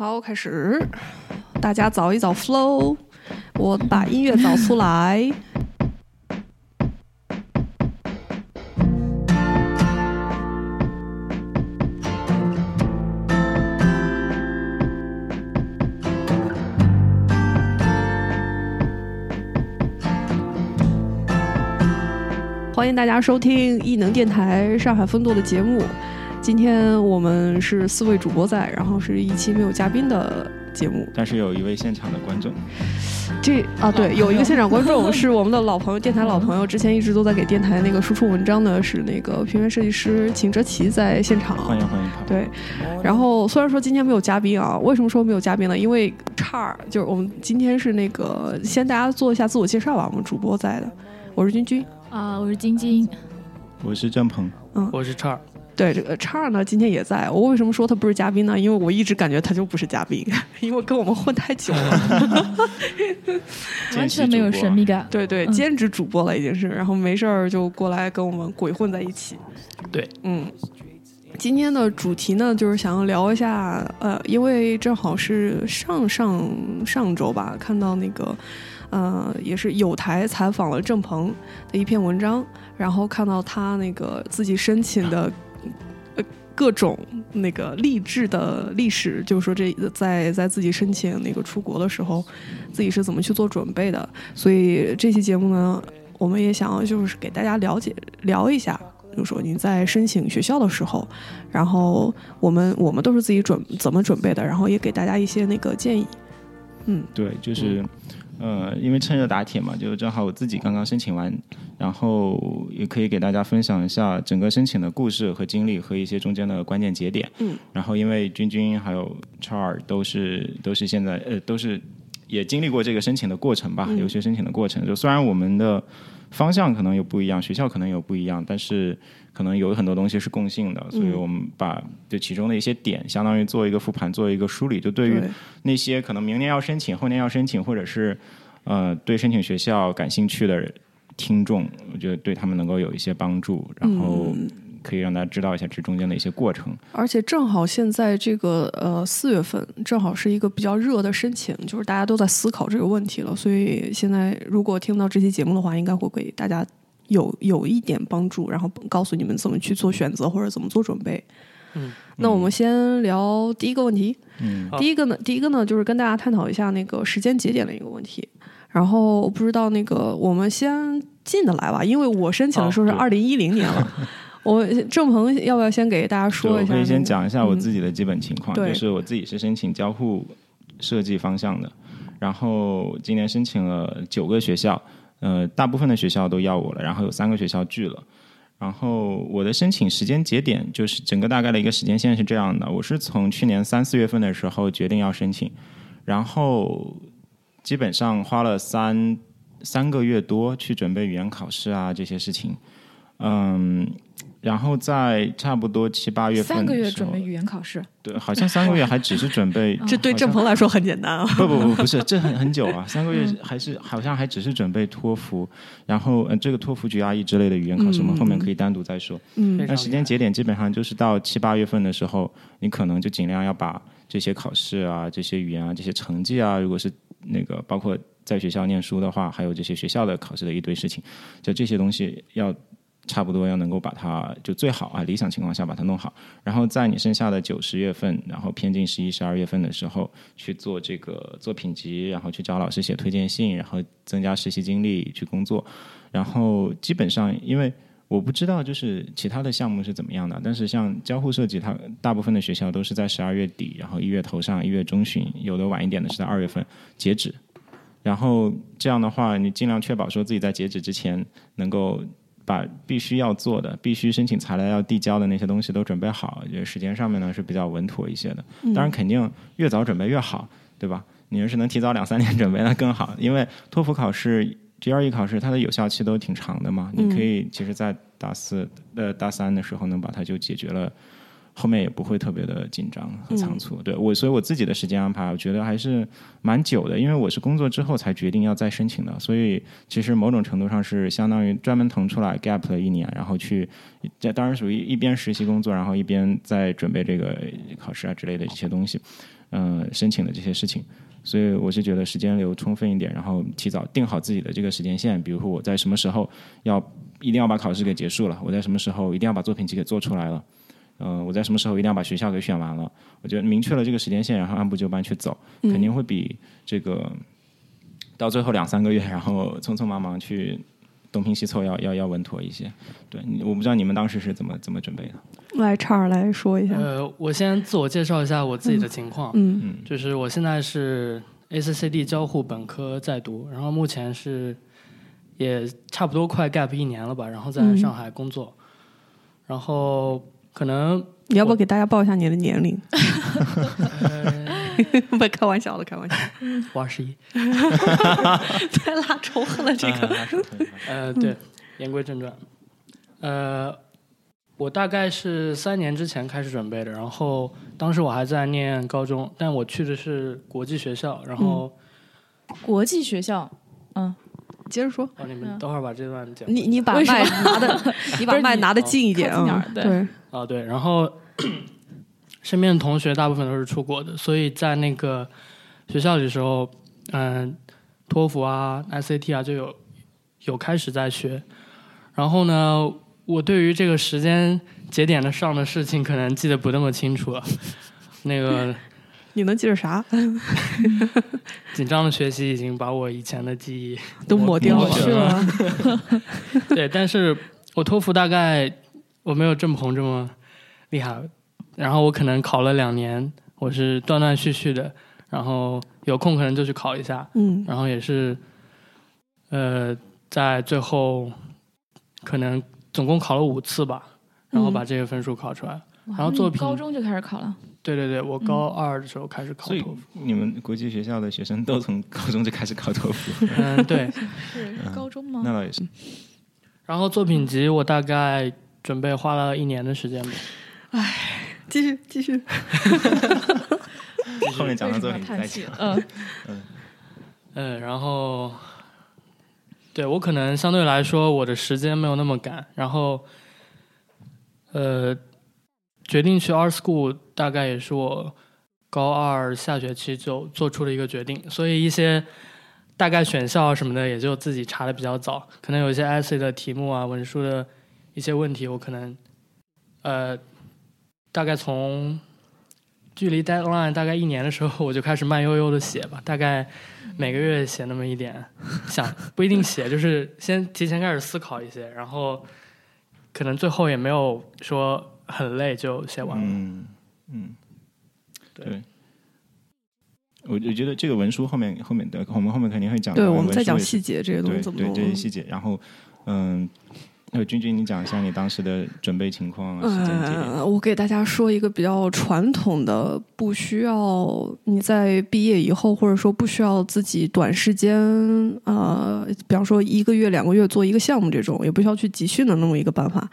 好，开始，大家找一找 flow，我把音乐找出来。欢迎大家收听艺能电台上海分舵的节目。今天我们是四位主播在，然后是一期没有嘉宾的节目。但是有一位现场的观众，这啊，对，有一个现场观众是我们的老朋友，电台老朋友，之前一直都在给电台那个输出文章的，是那个平面设计师秦哲奇在现场。欢迎欢迎他。对，然后虽然说今天没有嘉宾啊，为什么说没有嘉宾呢？因为叉儿就是我们今天是那个先大家做一下自我介绍吧，我们主播在的，我是君君啊，我是晶晶，我是郑鹏，嗯，我是叉儿。对这个叉儿呢，今天也在。我为什么说他不是嘉宾呢？因为我一直感觉他就不是嘉宾，因为跟我们混太久了，完全没有神秘感。对对，兼职主播了已经是，然后没事儿就过来跟我们鬼混在一起。对，嗯，今天的主题呢，就是想要聊一下，呃，因为正好是上上上周吧，看到那个，呃，也是有台采访了郑鹏的一篇文章，然后看到他那个自己申请的。各种那个励志的历史，就是说这在在自己申请那个出国的时候，自己是怎么去做准备的。所以这期节目呢，我们也想要就是给大家了解聊一下，就是说你在申请学校的时候，然后我们我们都是自己准怎么准备的，然后也给大家一些那个建议。嗯，对，就是。呃，因为趁热打铁嘛，就正好我自己刚刚申请完，然后也可以给大家分享一下整个申请的故事和经历和一些中间的关键节点。嗯，然后因为君君还有 Char 都是都是现在呃都是也经历过这个申请的过程吧，留学申请的过程。就虽然我们的方向可能有不一样，学校可能有不一样，但是可能有很多东西是共性的，所以我们把就其中的一些点，相当于做一个复盘，做一个梳理。就对于那些可能明年要申请、后年要申请，或者是呃对申请学校感兴趣的听众，我觉得对他们能够有一些帮助，然后。可以让大家知道一下这中间的一些过程，而且正好现在这个呃四月份正好是一个比较热的申请，就是大家都在思考这个问题了，所以现在如果听到这期节目的话，应该会给大家有有一点帮助，然后告诉你们怎么去做选择或者怎么做准备。嗯，那我们先聊第一个问题。嗯，第一个呢，第一个呢就是跟大家探讨一下那个时间节点的一个问题。然后我不知道那个我们先进的来吧，因为我申请的时候是二零一零年了。我郑鹏要不要先给大家说一下？可以先讲一下我自己的基本情况，就是我自己是申请交互设计方向的，然后今年申请了九个学校，呃，大部分的学校都要我了，然后有三个学校拒了。然后我的申请时间节点就是整个大概的一个时间线是这样的：我是从去年三四月份的时候决定要申请，然后基本上花了三三个月多去准备语言考试啊这些事情，嗯。然后在差不多七八月份，三个月准备语言考试，对，好像三个月还只是准备，这对郑鹏来说很简单啊。不不不，不是，这很很久啊，三个月还是好像还只是准备托福，然后呃这个托福、GRE 之类的语言考试，我们后面可以单独再说。嗯，那时间节点基本上就是到七八月份的时候，你可能就尽量要把这些考试啊、这些语言啊、这些成绩啊，如果是那个包括在学校念书的话，还有这些学校的考试的一堆事情，就这些东西要。差不多要能够把它就最好啊，理想情况下把它弄好，然后在你剩下的九十月份，然后偏近十一、十二月份的时候去做这个作品集，然后去找老师写推荐信，然后增加实习经历去工作，然后基本上因为我不知道就是其他的项目是怎么样的，但是像交互设计，它大部分的学校都是在十二月底，然后一月头上，一月中旬，有的晚一点的是在二月份。截止，然后这样的话，你尽量确保说自己在截止之前能够。把必须要做的、必须申请材料要递交的那些东西都准备好，觉得时间上面呢是比较稳妥一些的。当然，肯定越早准备越好，对吧？你要是能提早两三年 准备，那更好。因为托福考试、GRE 考试，它的有效期都挺长的嘛。你可以其实，在大四、呃大三的时候，能把它就解决了。后面也不会特别的紧张和仓促。对我，所以我自己的时间安排，我觉得还是蛮久的，因为我是工作之后才决定要再申请的，所以其实某种程度上是相当于专门腾出来 gap 了一年，然后去，这当然属于一边实习工作，然后一边在准备这个考试啊之类的这些东西，嗯，申请的这些事情。所以我是觉得时间留充分一点，然后提早定好自己的这个时间线，比如说我在什么时候要一定要把考试给结束了，我在什么时候一定要把作品集给做出来了，嗯，我在什么时候一定要把学校给选完了。我觉得明确了这个时间线，然后按部就班去走，肯定会比这个到最后两三个月，然后匆匆忙忙去东拼西凑要要要稳妥一些。对，我不知道你们当时是怎么怎么准备的。来，叉儿来说一下。呃，我先自我介绍一下我自己的情况。嗯，就是我现在是 ACCD 交互本科在读，然后目前是也差不多快 gap 一年了吧，然后在上海工作。然后可能你要不要给大家报一下你的年龄？不开玩笑了，开玩笑。我二十一。太拉仇恨了，这个。呃，对，言归正传。呃。我大概是三年之前开始准备的，然后当时我还在念高中，但我去的是国际学校，然后国际学校，嗯，接着说。哦，你们等会儿把这段讲。你你把麦拿的，你把麦拿的近一点啊。对。啊对，然后身边的同学大部分都是出国的，所以在那个学校里的时候，嗯，托福啊、SAT 啊就有有开始在学，然后呢。我对于这个时间节点的上的事情，可能记得不那么清楚了。那个，你能记着啥？紧张的学习已经把我以前的记忆都抹掉了？对，但是我托福大概我没有郑鹏这么厉害，然后我可能考了两年，我是断断续续的，然后有空可能就去考一下，嗯，然后也是，呃，在最后可能。总共考了五次吧，然后把这个分数考出来。然后作品高中就开始考了。对对对，我高二的时候开始考托福。你们国际学校的学生都从高中就开始考托福？嗯，对。是高中吗？那倒也是。然后作品集我大概准备花了一年的时间吧。唉，继续继续。后面讲到作品再讲。嗯嗯嗯，然后。对我可能相对来说我的时间没有那么赶，然后，呃，决定去 Art School 大概也是我高二下学期就做出了一个决定，所以一些大概选校什么的也就自己查的比较早，可能有一些 essay 的题目啊、文书的一些问题，我可能呃大概从距离 deadline 大概一年的时候，我就开始慢悠悠的写吧，大概。每个月写那么一点，想不一定写，就是先提前开始思考一些，然后可能最后也没有说很累就写完了。嗯嗯，对。我我觉得这个文书后面后面的我们后面肯定会讲。对，我们在讲细节这些东西怎么对这些细节，然后嗯。那君君，你讲一下你当时的准备情况。嗯，我给大家说一个比较传统的，不需要你在毕业以后，或者说不需要自己短时间，呃，比方说一个月、两个月做一个项目这种，也不需要去集训的那么一个办法。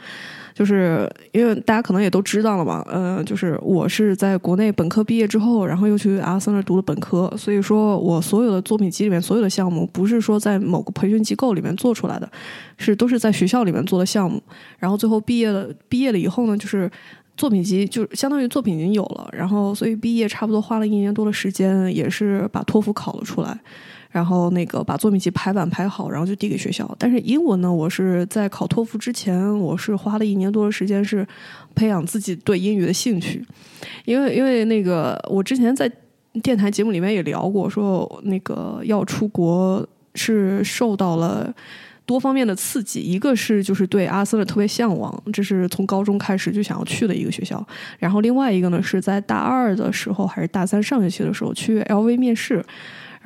就是因为大家可能也都知道了嘛，呃，就是我是在国内本科毕业之后，然后又去阿森那读了本科，所以说我所有的作品集里面所有的项目，不是说在某个培训机构里面做出来的，是都是在学校里面做的项目，然后最后毕业了，毕业了以后呢，就是作品集就相当于作品已经有了，然后所以毕业差不多花了一年多的时间，也是把托福考了出来。然后那个把作品集排版排好，然后就递给学校。但是英文呢，我是在考托福之前，我是花了一年多的时间，是培养自己对英语的兴趣。因为因为那个我之前在电台节目里面也聊过，说那个要出国是受到了多方面的刺激，一个是就是对阿森的特别向往，这是从高中开始就想要去的一个学校。然后另外一个呢，是在大二的时候还是大三上学期的时候去 LV 面试。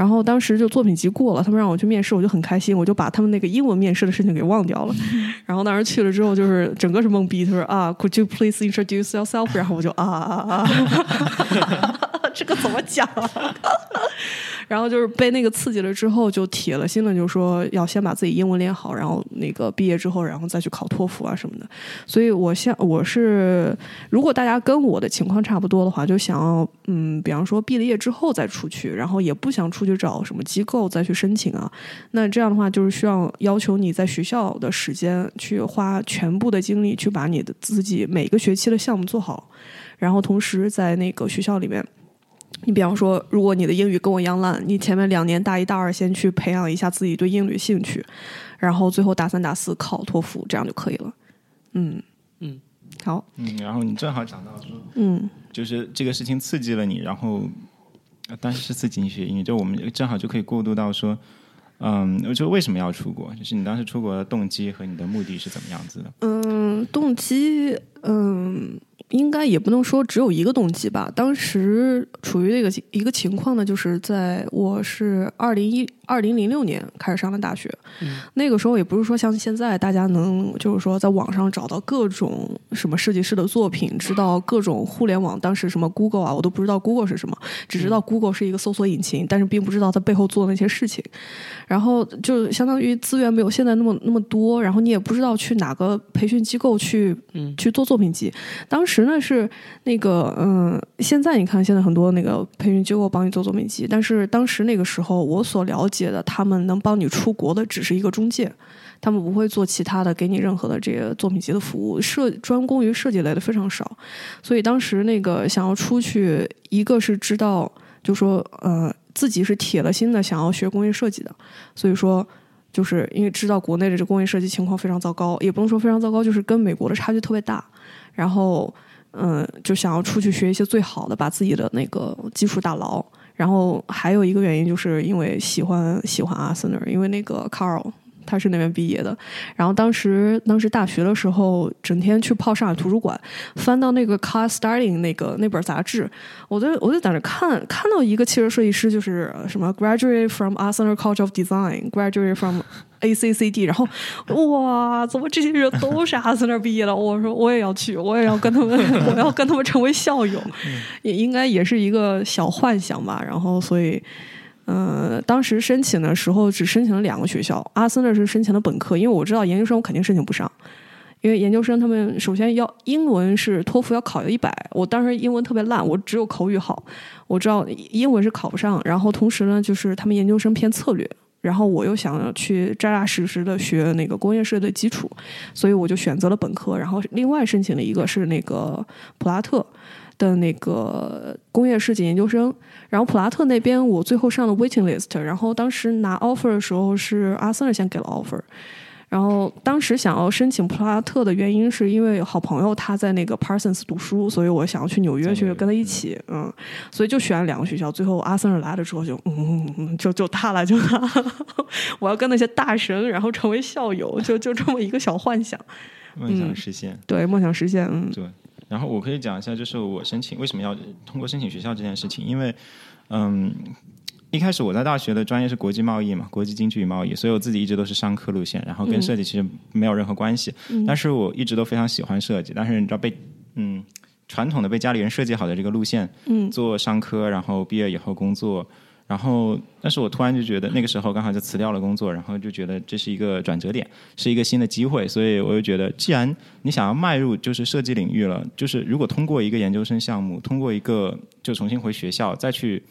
然后当时就作品集过了，他们让我去面试，我就很开心，我就把他们那个英文面试的事情给忘掉了。然后当时去了之后，就是整个是懵逼。他说啊，Could you please introduce yourself？然后我就啊啊啊，这个怎么讲？然后就是被那个刺激了之后，就铁了心了，就说要先把自己英文练好，然后那个毕业之后，然后再去考托福啊什么的。所以我现我是，如果大家跟我的情况差不多的话，就想要嗯，比方说毕了业之后再出去，然后也不想出去找什么机构再去申请啊。那这样的话，就是需要要求你在学校的时间去花全部的精力去把你的自己每个学期的项目做好，然后同时在那个学校里面。你比方说，如果你的英语跟我一样烂，你前面两年大一、大二先去培养一下自己对英语兴趣，然后最后大三、大四考托福，这样就可以了。嗯嗯，好，嗯，然后你正好讲到说，嗯就是这个事情刺激了你，然后，当时是是刺激你学英语，就我们正好就可以过渡到说，嗯，就为什么要出国？就是你当时出国的动机和你的目的是怎么样子的？嗯，动机，嗯，应该也不能说只有一个动机吧。当时处于这个一个情况呢，就是在我是二零一二零零六年开始上的大学，那个时候也不是说像现在大家能就是说在网上找到各种什么设计师的作品，知道各种互联网当时什么 Google 啊，我都不知道 Google 是什么，只知道 Google 是一个搜索引擎，但是并不知道它背后做的那些事情。然后就相当于资源没有现在那么那么多，然后你也不知道去哪个培训机构去、嗯去做作品集。当时呢是那个嗯，现在你看现在很多那个培训机构帮你做作品集，但是当时那个时候我所了解的，他们能帮你出国的只是一个中介。他们不会做其他的，给你任何的这个作品集的服务，设专攻于设计类的非常少，所以当时那个想要出去，一个是知道，就说呃自己是铁了心的想要学工业设计的，所以说就是因为知道国内的这工业设计情况非常糟糕，也不能说非常糟糕，就是跟美国的差距特别大，然后嗯就想要出去学一些最好的，把自己的那个基础打牢。然后还有一个原因，就是因为喜欢喜欢阿森纳，因为那个 Carl 他是那边毕业的。然后当时当时大学的时候，整天去泡上海图书馆，翻到那个 Car Starting 那个那本杂志，我就我就在那看，看到一个汽车设计师，就是呃什么 graduate from Arsenal College of Design，graduate from ACCD，然后哇，怎么这些人都是阿森纳毕业的？我说我也要去，我也要跟他们，我要跟他们成为校友，也应该也是一个小幻想吧。然后所以。嗯，当时申请的时候只申请了两个学校，阿森纳是申请的本科，因为我知道研究生我肯定申请不上，因为研究生他们首先要英文是托福要考到一百，我当时英文特别烂，我只有口语好，我知道英文是考不上，然后同时呢，就是他们研究生偏策略，然后我又想要去扎扎实实的学那个工业设计的基础，所以我就选择了本科，然后另外申请了一个是那个普拉特。的那个工业设计研究生，然后普拉特那边我最后上了 waiting list，然后当时拿 offer 的时候是阿森尔先给了 offer，然后当时想要申请普拉特的原因是因为好朋友他在那个 Parsons 读书，所以我想要去纽约去跟他一起，嗯，所以就选了两个学校，最后阿森尔来了之后就嗯嗯嗯就就他了就他，我要跟那些大神然后成为校友，就就这么一个小幻想，梦想。实现。对梦想实现，嗯。对，然后我可以讲一下，就是我申请为什么要通过申请学校这件事情，因为，嗯，一开始我在大学的专业是国际贸易嘛，国际经济与贸易，所以我自己一直都是商科路线，然后跟设计其实没有任何关系，但是我一直都非常喜欢设计，但是你知道被嗯传统的被家里人设计好的这个路线，嗯。做商科，然后毕业以后工作。然后，但是我突然就觉得那个时候刚好就辞掉了工作，然后就觉得这是一个转折点，是一个新的机会，所以我就觉得，既然你想要迈入就是设计领域了，就是如果通过一个研究生项目，通过一个就重新回学校再去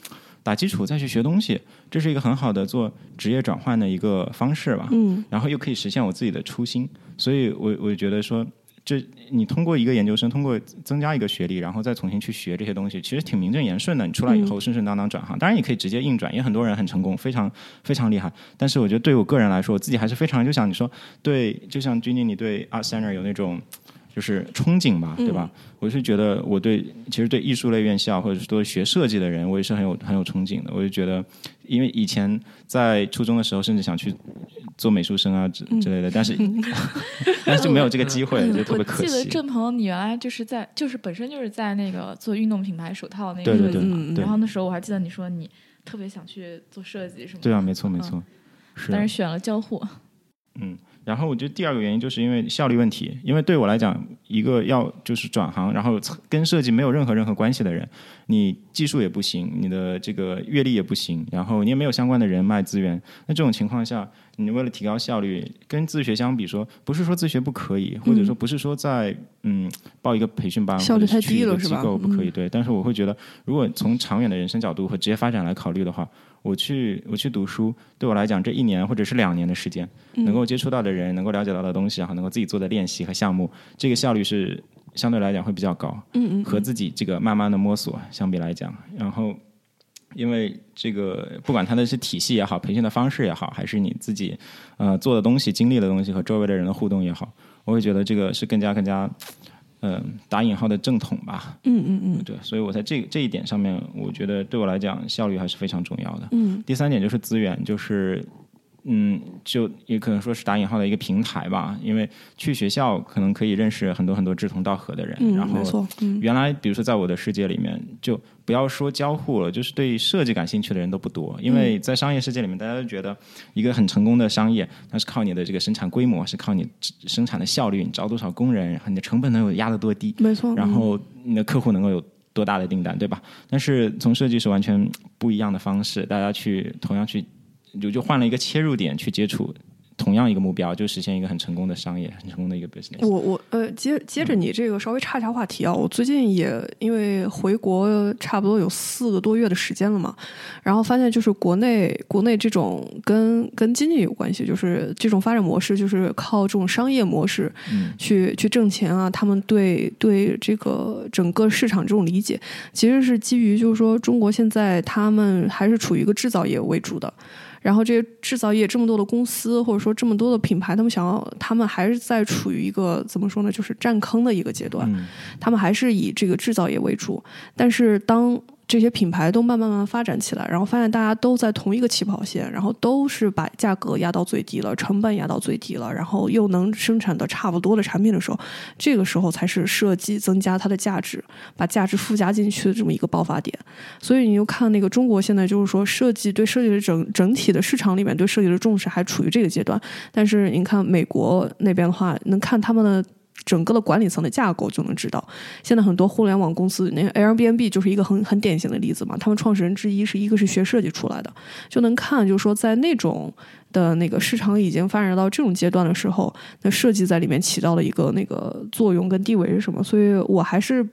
打基础，再去学东西，这是一个很好的做职业转换的一个方式吧。嗯然后又可以实现我自己的初心，所以我我就觉得说，就你通过一个研究生，通过增加一个学历，然后再重新去学这些东西，其实挺名正言顺的。你出来以后顺顺当当转行，当然也可以直接硬转，也很多人很成功，非常非常厉害。但是我觉得对我个人来说，我自己还是非常就像你说，对，就像君妮，你对 Art Center 有那种。就是憧憬吧，对吧？我是觉得我对其实对艺术类院校或者是对学设计的人，我也是很有很有憧憬的。我就觉得，因为以前在初中的时候，甚至想去做美术生啊之之类的，但是 但是就没有这个机会，就特别我可记得。郑鹏，你原来就是在，就是本身就是在那个做运动品牌手套那个对对对设计嘛嗯对然后那时候我还记得你说你特别想去做设计什么的。对啊，没错没嗯错，是但是选了交互。嗯，然后我觉得第二个原因就是因为效率问题，因为对我来讲，一个要就是转行，然后跟设计没有任何任何关系的人，你技术也不行，你的这个阅历也不行，然后你也没有相关的人脉资源。那这种情况下，你为了提高效率，跟自学相比说，不是说自学不可以，或者说不是说在嗯报一个培训班效率太低了是吧构不可以对。但是我会觉得，如果从长远的人生角度和职业发展来考虑的话，我去我去读书，对我来讲，这一年或者是两年的时间，能够接触到的人，能够了解到的东西，然后能够自己做的练习和项目，这个效率是相对来讲会比较高。嗯嗯和自己这个慢慢的摸索相比来讲，然后因为这个不管它的是体系也好，培训的方式也好，还是你自己呃做的东西、经历的东西和周围的人的互动也好，我会觉得这个是更加更加嗯、呃打引号的正统吧。嗯嗯嗯对，所以我在这这一点上面，我觉得对我来讲效率还是非常重要的。嗯第三点就是资源，就是嗯，就也可能说是打引号的一个平台吧，因为去学校可能可以认识很多很多志同道合的人，然嗯，后没错，嗯原来比如说在我的世界里面，就不要说交互了，就是对设计感兴趣的人都不多，因为在商业世界里面，大家都觉得一个很成功的商业，它是靠你的这个生产规模，是靠你生产的效率，你招多少工人，然后你的成本能有压得多低，没错。嗯然后你的客户能够有多大的订单，对吧？但是从设计是完全不一样的方式，大家去同样去就就换了一个切入点去接触同样一个目标，就实现一个很成功的商业，很成功的一个 business。我我呃，接接着你这个稍微岔一下话题啊，我最近也因为回国差不多有四个多月的时间了嘛，然后发现就是国内国内这种跟跟经济有关系，就是这种发展模式，就是靠这种商业模式嗯去去挣钱啊，他们对对这个整个市场这种理解，其实是基于就是说中国现在他们还是处于一个制造业为主的。然后这些制造业这么多的公司，或者说这么多的品牌，他们想要，他们还是在处于一个怎么说呢，就是占坑的一个阶段。嗯他们还是以这个制造业为主，但是当这些品牌都慢慢慢发展起来，然后发现大家都在同一个起跑线，然后都是把价格压到最低了，成本压到最低了，然后又能生产的差不多的产品的时候，这个时候才是设计增加它的价值，把价值附加进去的这么一个爆发点。所以你就看那个中国现在就是说设计对设计的整整体的市场里面对设计的重视还处于这个阶段，但是你看美国那边的话，能看他们的。整个的管理层的架构就能知道，现在很多互联网公司，那 Airbnb 就是一个很很典型的例子嘛。他们创始人之一是一个是学设计出来的，就能看就是说在那种的那个市场已经发展到这种阶段的时候，那设计在里面起到了一个那个作用跟地位是什么？所以我还是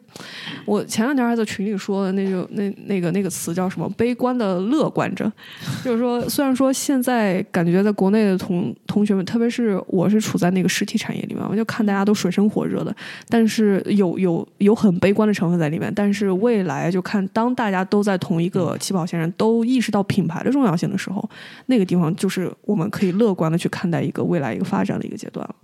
我前两天还在群里说的那就那那个那个词叫什么？悲观的乐观着，就是说虽然说现在感觉在国内的同同学们，特别是我是处在那个实体产业里面，我就看大家都水深火热的，但是有有有很悲观的成分在里面。但是未来就看当大家都在同一个起跑线上，都意识到品牌的重要性的时候，那个地方就是我们可以乐观的去看待一个未来一个发展的一个阶段了。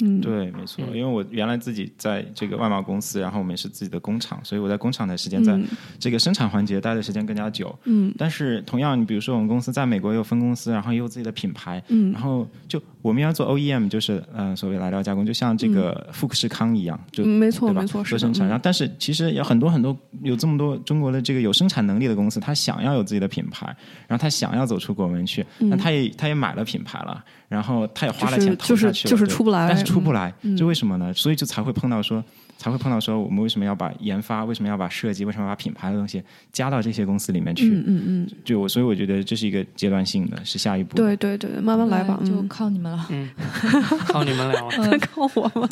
嗯，对，没错，嗯。因为我原来自己在这个外贸公司，然后我们也是自己的工厂，所以我在工厂的时间，在嗯。这个生产环节待的时间更加久。嗯。但是同样，你比如说我们公司在美国也有分公司，然后也有自己的品牌，嗯。然后就我们要做 OEM，就是嗯、呃所谓来料加工，就像这个富士康一样，就嗯没错没错，做生产。嗯。然后，但是其实有很多很多有这么多中国的这个有生产能力的公司，他想要有自己的品牌，然后他想要走出国门去，那他也他也买了品牌了，然后他也花了钱嗯就是投下去了，就是对出不来但是出不来，嗯这为什么呢？所以就才会碰到说。才会碰到说，我们为什么要把研发，为什么要把设计，为什么要把品牌的东西加到这些公司里面去？嗯嗯嗯，就我，所以我觉得这是一个阶段性的，是下一步。对对对，慢慢来吧，对就嗯靠你们了。嗯，靠你们了。嗯 靠我们。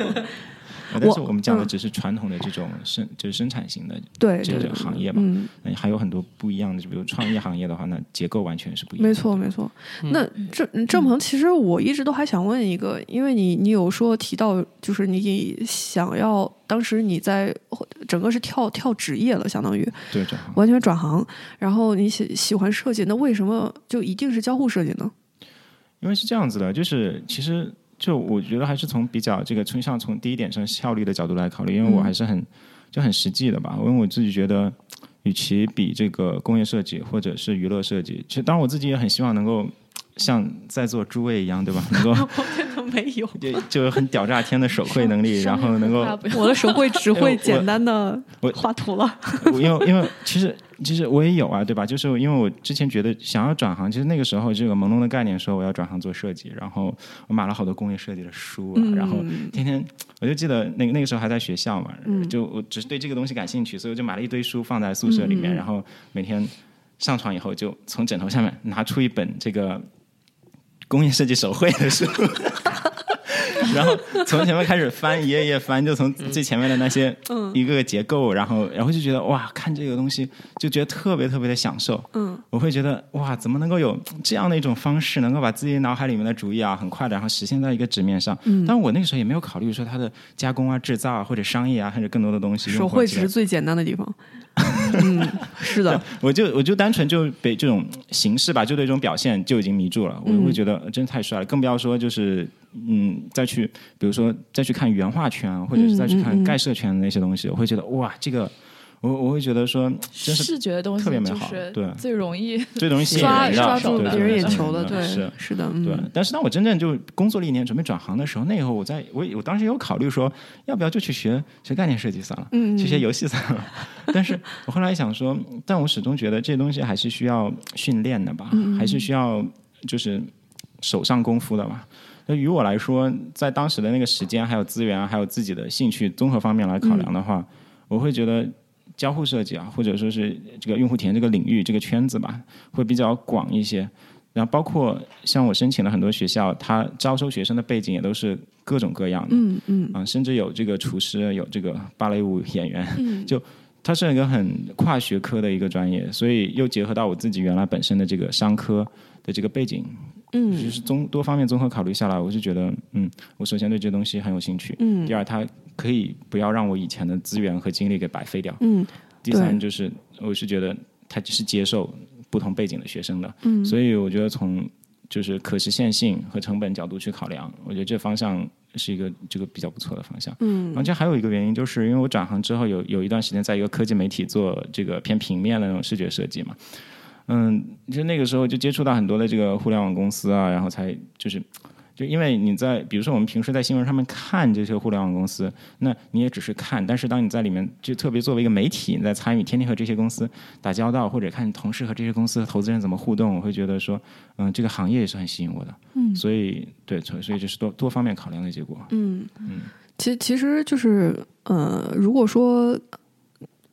呃但是我我们讲的嗯只是传统的这种生，就是生产型的对，这个行业嘛嗯，嗯还有很多不一样的，就比如创业行业的话，那结构完全是不一样的。没错没错。嗯那郑郑鹏，其实我一直都还想问一个，因为你你有说提到，就是你想要当时你在整个是跳跳职业了，相当于对，转行。完全转行，然后你喜喜欢设计，那为什么就一定是交互设计呢？因为是这样子的，就是其实就我觉得还是从比较这个倾向从第一点上效率的角度来考虑，因为我嗯。还是很就很实际的吧，因为我自己觉得，与其比这个工业设计或者是娱乐设计，其实当然我自己也很希望能够像在座诸位一样，对吧？能够我真的没有，就就有很屌炸天的手绘能力，然后能够 我的手绘只会简单的我画图了。因为因为其实其实我也有啊，对吧？就是因为我之前觉得想要转行，其实那个时候这个朦胧的概念说我要转行做设计，然后我买了好多工业设计的书啊，嗯然后天天我就记得那个那个时候还在学校嘛，嗯就我只是对这个东西感兴趣，所以我就买了一堆书放在宿舍里面，然后每天上床以后就从枕头下面拿出一本这个工业设计手绘的书。然后从前面开始翻，一页一页翻，就从最前面的那些一个个结构，然后然后就觉得哇，看这个东西就觉得特别特别的享受。嗯，我会觉得哇，怎么能够有这样的一种方式，能够把自己脑海里面的主意啊，很快的然后实现在一个纸面上。嗯，但我那个时候也没有考虑说它的加工啊、制造啊，或者商业啊，或者更多的东西。手绘只是最简单的地方。嗯，是的，我就我就单纯就被这种形式吧，就对这种表现就已经迷住了。我会觉得呃真的太帅了，更不要说就是嗯，再去比如说再去看原画圈啊，或者是再去看盖设圈的那些东西，我会觉得哇，这个我我会觉得说真是视觉的东西特别美好对最容易最容易吸引人的，刷住别人眼球的，对，是。是的，嗯对，但是当我真正就工作了一年，准备转行的时候，那以后我在我我当时有考虑说，要不要就去学学概念设计算了，嗯嗯去学游戏算了。但是我后来想说，但我始终觉得这东西还是需要训练的吧，嗯还是需要就是手上功夫的吧。那于我来说，在当时的那个时间、还有资源、还有自己的兴趣综合方面来考量的话，我会觉得交互设计啊，或者说是这个用户体验这个领域、这个圈子吧，会比较广一些。然后包括像我申请了很多学校，它招收学生的背景也都是各种各样的，嗯嗯啊，甚至有这个厨师，有这个芭蕾舞演员，嗯就它是一个很跨学科的一个专业，所以又结合到我自己原来本身的这个商科的这个背景，就嗯是综多方面综合考虑下来，我就觉得，嗯，我首先对这东西很有兴趣，嗯第二，它可以不要让我以前的资源和精力给白费掉，嗯第三就是我是觉得它是接受不同背景的学生的，嗯，所以我觉得从就是可实现性和成本角度去考量，我觉得这方向是一个这个比较不错的方向。嗯而且还有一个原因，就是因为我转行之后有有一段时间在一个科技媒体做这个偏平面的那种视觉设计嘛，嗯，就那个时候就接触到很多的这个互联网公司啊，然后才就是。就因为你在，比如说我们平时在新闻上面看这些互联网公司，那你也只是看，但是当你在里面，就特别作为一个媒体，你在参与，天天和这些公司打交道，或者看同事和这些公司的投资人怎么互动，我会觉得说，嗯，这个行业也是很吸引我的，嗯，所以对，所以所以这是多多方面考量的结果，嗯嗯，其其实就是呃，如果说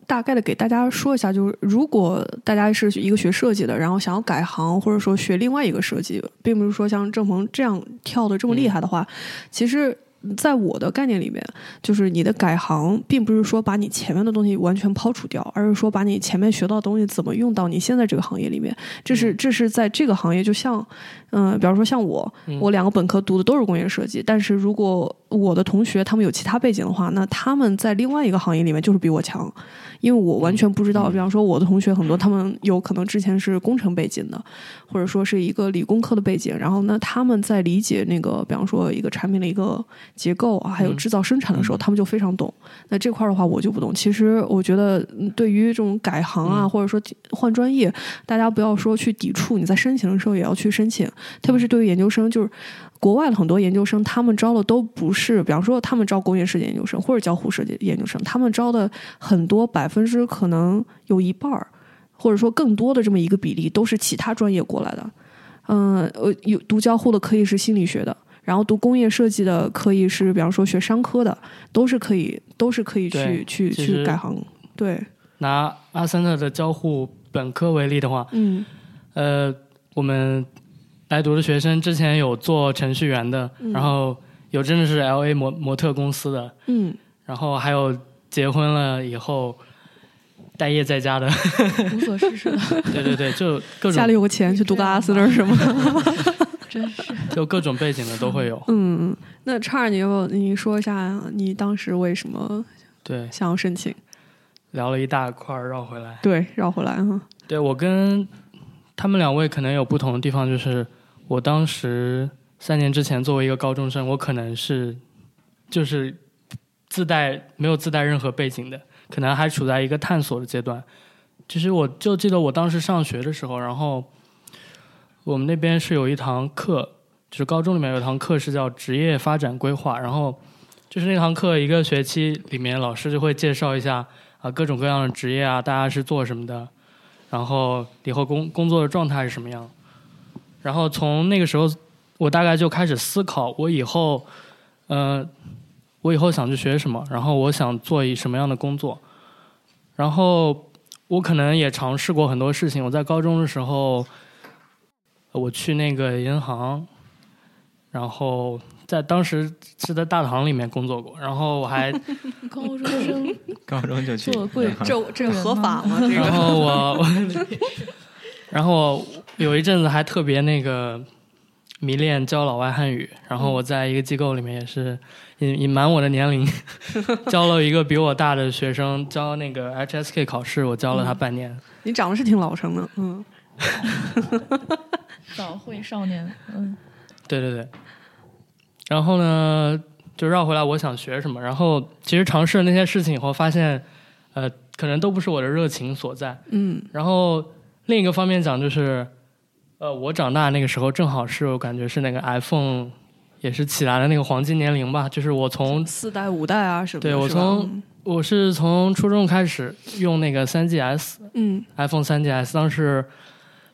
大概的给大家说一下，就是如果大家是一个学设计的，然后想要改行，或者说学另外一个设计，并不是说像郑鹏这样跳的这么厉害的话，其实。在我的概念里面，就是你的改行，并不是说把你前面的东西完全抛除掉，而是说把你前面学到的东西怎么用到你现在这个行业里面。这是这是在这个行业，就像，嗯、比方说像我，我两个本科读的都是工业设计，但是如果我的同学他们有其他背景的话，那他们在另外一个行业里面就是比我强，因为我完全不知道。比方说我的同学很多，他们有可能之前是工程背景的，或者说是一个理工科的背景，然后呢，他们在理解那个，比方说一个产品的一个结构啊，还有制造生产的时候，他们就非常懂。那这块儿的话，我就不懂。其实我觉得，嗯对于这种改行啊，或者说换专业，大家不要说去抵触，你在申请的时候也要去申请。特别是对于研究生，就是国外的很多研究生，他们招的都不是，比方说他们招工业设计研究生或者交互设计研究生，他们招的很多百分之可能有一半儿，或者说更多的这么一个比例，都是其他专业过来的。嗯，呃，有读交互的可以是心理学的，然后读工业设计的可以是，比方说学商科的，都是可以，都是可以去去去改行。对，拿阿森特的交互本科为例的话，嗯呃，我们来读的学生之前有做程序员的，然后有真的是 L A 模模特公司的，嗯，然后还有结婚了以后待业在家的，无所事事的，对对对，就各种家里有个钱去读个阿斯勒是吗？真是。就各种背景的都会有。嗯，那叉儿，你要不要你说一下你当时为什么对，想要申请？聊了一大块儿，绕回来。对，绕回来哈。对我跟他们两位可能有不同的地方，就是我当时三年之前作为一个高中生，我可能是就是自带没有自带任何背景的，可能还处在一个探索的阶段。其实我就记得我当时上学的时候，然后我们那边是有一堂课，就是高中里面有一堂课是叫职业发展规划，然后就是那堂课一个学期里面，老师就会介绍一下啊各种各样的职业啊，大家是做什么的。然后以后工工作的状态是什么样。然后从那个时候，我大概就开始思考我以后，呃，我以后想去学什么，然后我想做一什么样的工作。然后我可能也尝试过很多事情。我在高中的时候，我去那个银行，然后在当时是在大堂里面工作过。然后我还，高中生 高中就去做柜这这合法吗？这 然个后我，我然后有一阵子还特别那个迷恋教老外汉语。然后我在一个机构里面也是隐隐瞒我的年龄，教了一个比我大的学生教那个 HSK 考试，我教了他半年。你长得是挺老成的，嗯 早会少年，嗯，对对对。然后呢，就绕回来，我想学什么。然后其实尝试了那些事情以后，发现，呃，可能都不是我的热情所在。嗯然后另一个方面讲，就是，呃，我长大那个时候正好是我感觉是那个 iPhone 也是起来的那个黄金年龄吧。就是我从四代五代啊什么的。对我从我是从初中开始用那个 3GS 嗯 iPhone 3GS，当时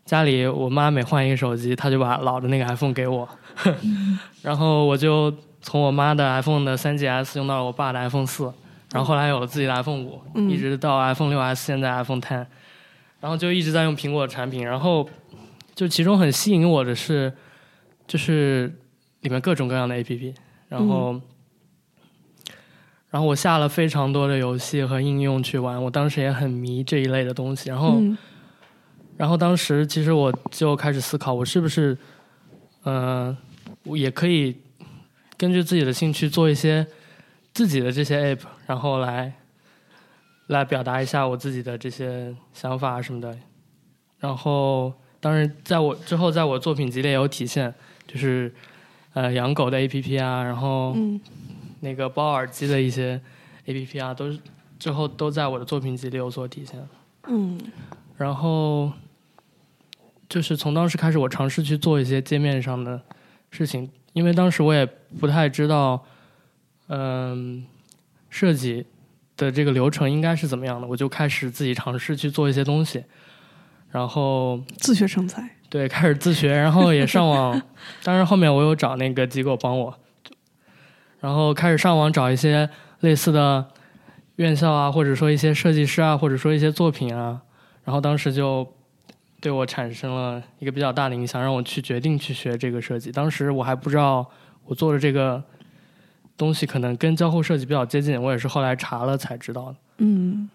家里我妈每换一个手机，她就把老的那个 iPhone 给我，然后我就从我妈的 iPhone 的 3GS 用到了我爸的 iPhone 四，然后后来有了自己的 iPhone 五、嗯一直到 iPhone 六 S，现在 iPhone Ten，然后就一直在用苹果的产品，然后就其中很吸引我的是，就是里面各种各样的 APP，然后。然后我下了非常多的游戏和应用去玩，我当时也很迷这一类的东西。然后，嗯然后当时其实我就开始思考，我是不是，嗯、我也可以根据自己的兴趣做一些自己的这些 app，然后来来表达一下我自己的这些想法什么的。然后，当然，在我之后，在我作品集里也有体现，就是呃养狗的 app 啊，然后嗯那个包耳机的一些 app 啊，都是之后都在我的作品集里有所体现。嗯然后就是从当时开始，我尝试去做一些界面上的事情，因为当时我也不太知道，嗯、设计的这个流程应该是怎么样的，我就开始自己尝试去做一些东西，然后自学成才。对开始自学，然后也上网，当然后面我有找那个机构帮我，然后开始上网找一些类似的院校啊，或者说一些设计师啊，或者说一些作品啊，然后当时就对我产生了一个比较大的影响，让我去决定去学这个设计。当时我还不知道我做的这个东西可能跟交互设计比较接近，我也是后来查了才知道的。嗯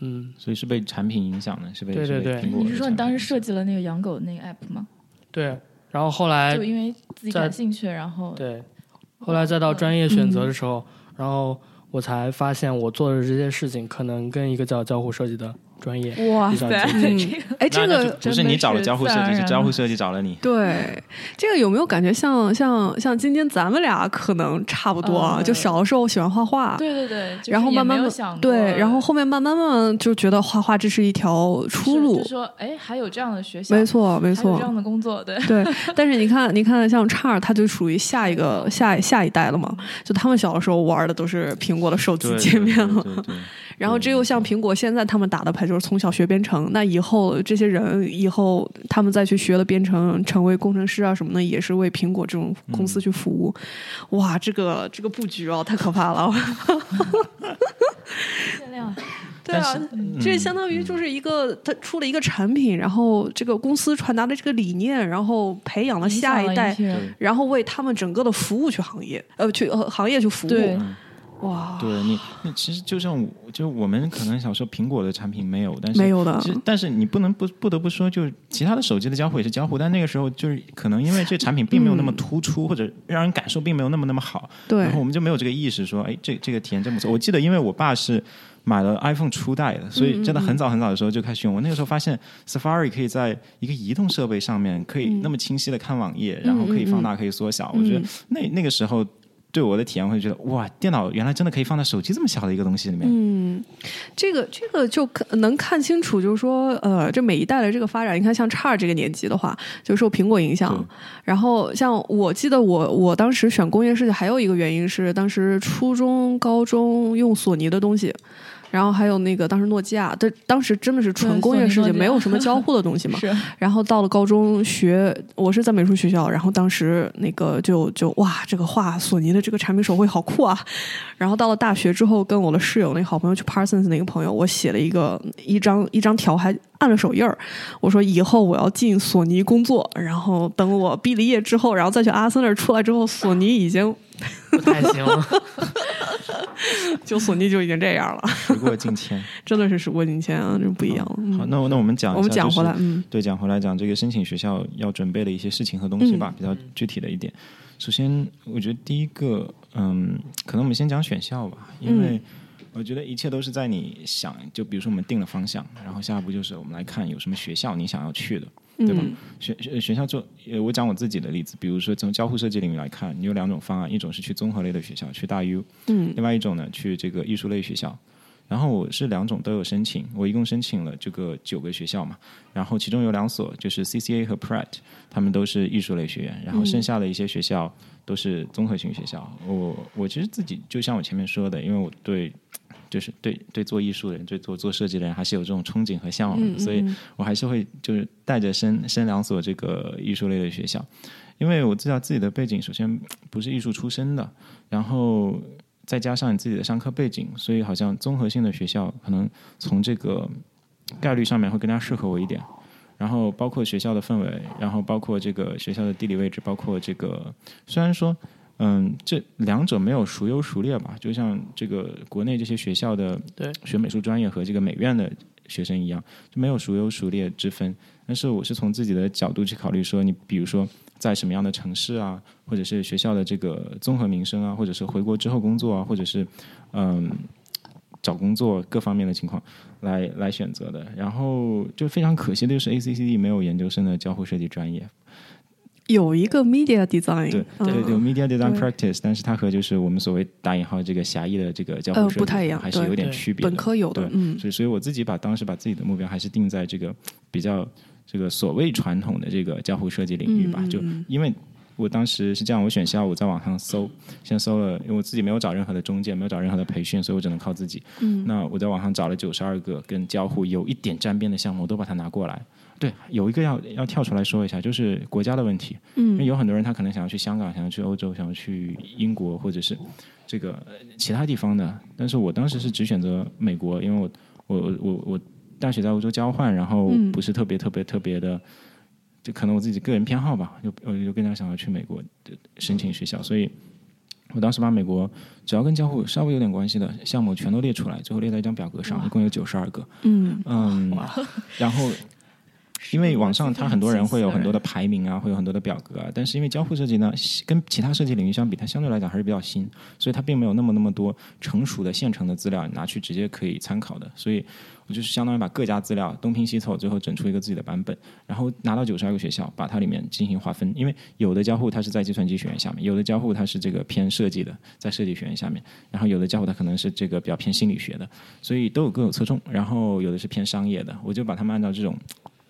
嗯，所以是被产品影响的，是被对对对你是说你当时设计了那个养狗的那个 app 吗？对。然后后来就因为自己在感兴趣，然后对，后来再到专业选择的时候，然后我才发现我做的这些事情可能跟一个叫交互设计的专业哇塞，哎，这个不是你找了交互设计，是交互设计找了你。对，这个有没有感觉像像像今天咱们俩可能差不多啊？呃就小的时候喜欢画画，对对对，然后慢慢对，然后后面慢慢慢慢就觉得画画这是一条出路就。说哎，还有这样的学习，没错，没错有这，样的工作，对，对。但是你看，你看，像叉儿，他就属于下一个下下一代了嘛。就他们小的时候玩的都是苹果的手机界面了，然后只有像苹果现在他们打的牌就是从小学编程，那以后这些人以后他们再去学了编程，成为工程师啊什么的，也是为苹果这种公司去服务。哇，这个这个布局哦，太可怕了。限量，对啊，这相当于就是一个他出了一个产品，然后这个公司传达的这个理念，然后培养了下一代，然后为他们整个的服务去行业，呃，去呃行业去服务。对，哇，对你，你其实就像我，就我们可能小时候苹果的产品没有，但是没有的其实但是你不能不不得不说，就是其他的手机的交互也是交互，但那个时候就是可能因为这产品并没有那么突出，或者让人感受并没有那么那么好，对然后我们就没有这个意识说，哎，这这个体验真不错。我记得，因为我爸是买了 iPhone 初代的，所以真的很早很早的时候就开始用。我那个时候发现 Safari 可以在一个移动设备上面可以那么清晰的看网页，然后可以放大，可以缩小。我觉得那那个时候。对我的体验会觉得哇，电脑原来真的可以放在手机这么小的一个东西里面。嗯，这个这个就可能看清楚，就是说，呃，这每一代的这个发展，你看像叉这个年纪的话，就受苹果影响。然后像我记得我我当时选工业设计，还有一个原因是当时初中、高中用索尼的东西。然后还有那个当时诺基亚，这当时真的是纯工业世界，索尼诺基亚没有什么交互的东西嘛。是然后到了高中学，我是在美术学校，然后当时那个就就哇，这个画索尼的这个产品手绘好酷啊！然后到了大学之后，跟我的室友那个好朋友去 Parsons 那个朋友，我写了一个一张一张条，还按了手印儿。我说以后我要进索尼工作，然后等我毕了业之后，然后再去阿森那儿出来之后，索尼已经不太行了。就索尼就已经这样了，时过境迁。真的是时过境迁啊，这不一样了。嗯好，那我那我们讲，我们讲回来，嗯对，讲回来讲这个申请学校要准备的一些事情和东西吧，嗯比较具体的一点。首先，我觉得第一个，嗯，可能我们先讲选校吧，因嗯为我觉得一切都是在你想，就比如说我们定了方向，然后下一步就是我们来看有什么学校你想要去的，对吧？嗯学学学校做，呃，我讲我自己的例子，比如说从交互设计领域来看，你有两种方案，一种是去综合类的学校，去大 U，嗯另外一种呢，去这个艺术类学校。然后我是两种都有申请，我一共申请了这个九个学校嘛，然后其中有两所就是 CCA 和 Pratt，他们都是艺术类学院，然后剩下的一些学校都是综合性学校。我我其实自己就像我前面说的，因为我对就是对对做艺术的人，对做做设计的人还是有这种憧憬和向往的，嗯，所以嗯我还是会就是带着升升两所这个艺术类的学校，因为我知道自己的背景首先不是艺术出身的，然后再加上你自己的上课背景，所以好像综合性的学校可能从这个概率上面会更加适合我一点。然后包括学校的氛围，然后包括这个学校的地理位置，包括这个虽然说。嗯，这两者没有孰优孰劣吧？就像这个国内这些学校的对学美术专业和这个美院的学生一样，就没有孰优孰劣之分。但是我是从自己的角度去考虑说，你比如说在什么样的城市啊，或者是学校的这个综合民生啊，或者是回国之后工作啊，或者是嗯找工作各方面的情况来来选择的。然后就非常可惜的就是 ACCD 没有研究生的交互设计专业，有一个 media design，对嗯对对，media design practice，但是它和就是我们所谓打引号这个狭义的这个交互呃设计不太一样还是有点区别。本科有的对，嗯所以所以我自己把当时把自己的目标还是定在这个比较这个所谓传统的这个交互设计领域吧，就因为。我当时是这样，我选校我在网上搜，先搜了，因为我自己没有找任何的中介，没有找任何的培训，所以我只能靠自己。嗯那我在网上找了九十二个跟交互有一点沾边的项目，我都把它拿过来。对，有一个要要跳出来说一下，就是国家的问题。因为嗯有很多人他可能想要去香港，想要去欧洲，想要去英国，或者是这个呃其他地方的。但是我当时是只选择美国，因为我我我我我大学在欧洲交换，然后嗯不是特别特别特别的，就可能我自己个人偏好吧，就我就更加想要去美国申请学校，所以。我当时把美国只要跟交互稍微有点关系的项目全都列出来，最后列在一张表格上，一共有九十二个。嗯嗯，然后因为网上它很多人会有很多的排名啊，会有很多的表格啊，但是因为交互设计呢，跟其他设计领域相比，它相对来讲还是比较新，所以它并没有那么那么多成熟的现成的资料拿去直接可以参考的，所以我就是相当于把各家资料东拼西凑，最后整出一个自己的版本，然后拿到九十二个学校，把它里面进行划分，因为有的交互它是在计算机学院下面，有的交互它是这个偏设计的，在设计学院下面，然后有的交互它可能是这个比较偏心理学的，所以都有各有侧重，然后有的是偏商业的，我就把它们按照这种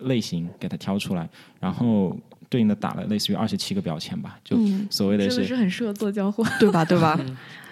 类型给它挑出来，然后对应的打了类似于二十七个标签吧，就嗯，所谓的是很适合做交互。对吧？对吧？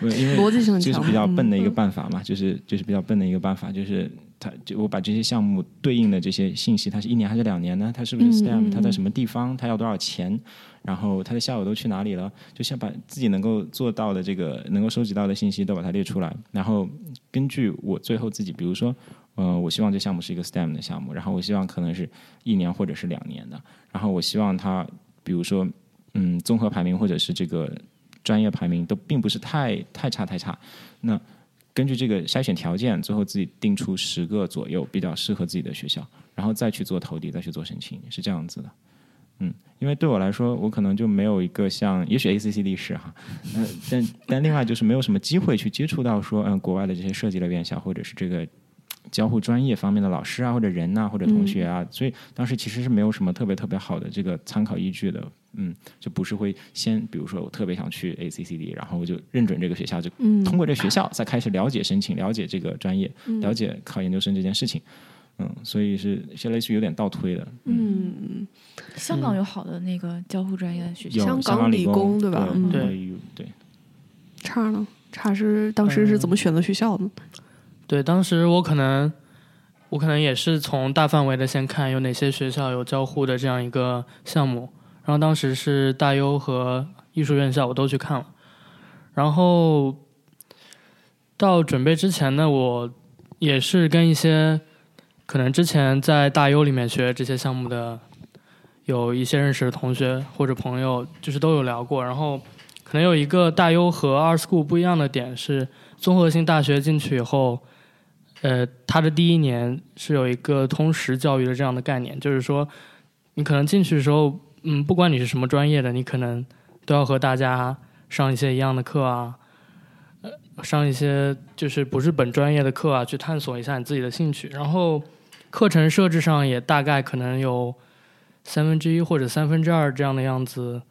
因为逻辑性很强，就是比较笨的一个嗯办法嘛，就是就是比较笨的一个办法，就是它就我把这些项目对应的这些信息，它是一年还是两年呢？它是不是嗯 STEM？、嗯它在什么地方？它要多少钱？然后它的校友都去哪里了？就先把自己能够做到的这个能够收集到的信息都把它列出来，然后根据我最后自己，比如说。呃，我希望这项目是一个 STEM 的项目，然后我希望可能是一年或者是两年的，然后我希望它，比如说，嗯，综合排名或者是这个专业排名都并不是太太差太差。那根据这个筛选条件，最后自己定出十个左右比较适合自己的学校，然后再去做投递，再去做申请，是这样子的。嗯，因为对我来说，我可能就没有一个像，也许 ACCD 是哈，呃，但但另外就是没有什么机会去接触到说，嗯、国外的这些设计类院校或者是这个交互专业方面的老师啊，或者人呐、或者同学啊，所以当时其实是没有什么特别特别好的这个参考依据的。嗯，就不是会先，比如说我特别想去 ACCD，然后我就认准这个学校，就嗯通过这学校再开始了解申请，了解这个专业，了解考研究生这件事情。嗯，所以是是类似于有点倒推的。嗯，香港有好的那个交互专业的学校，香港理工对吧嗯对对 AU 对，差呢？差是当时是怎么选择学校的？对，当时我可能我可能也是从大范围的先看有哪些学校有交互的这样一个项目，然后当时是大优和艺术院校我都去看了，然后到准备之前呢，我也是跟一些可能之前在大优里面学这些项目的有一些认识的同学或者朋友，就是都有聊过，然后可能有一个大优和 R School 不一样的点是，综合性大学进去以后。呃，它的第一年是有一个通识教育的这样的概念，就是说，你可能进去的时候，嗯，不管你是什么专业的，你可能都要和大家上一些一样的课啊，呃，上一些就是不是本专业的课啊，去探索一下你自己的兴趣。然后课程设置上也大概可能有三分之一或者三分之二这样的样子，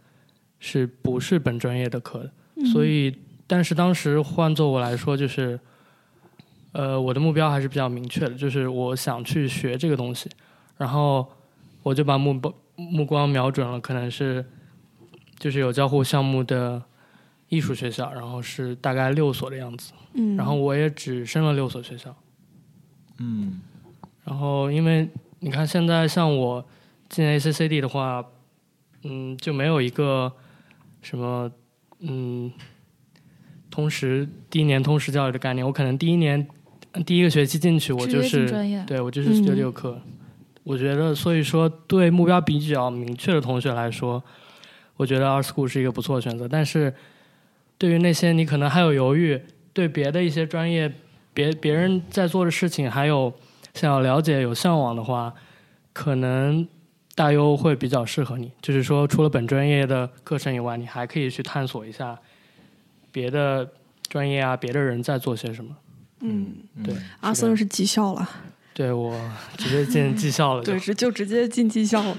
是不是本专业的课的？所以，但是当时换做我来说，就是。呃，我的目标还是比较明确的，就是我想去学这个东西，然后我就把目光目光瞄准了，可能是就是有交互项目的艺术学校，然后是大概六所的样子，嗯，然后我也只申了六所学校，嗯，然后因为你看现在像我进 ACCD 的话，嗯，就没有一个什么嗯通识第一年通识教育的概念，我可能第一年。第一个学期进去，我就是对我就是学这个课。我觉得，所以说对目标比较明确的同学来说，我觉得 R School 是一个不错的选择。但是，对于那些你可能还有犹豫，对别的一些专业、别别人在做的事情，还有想要了解、有向往的话，可能大优会比较适合你。就是说，除了本专业的课程以外，你还可以去探索一下别的专业啊，别的人在做些什么。嗯，对，阿森是技校了，对我直接进技校了，对，是就直接进技校了，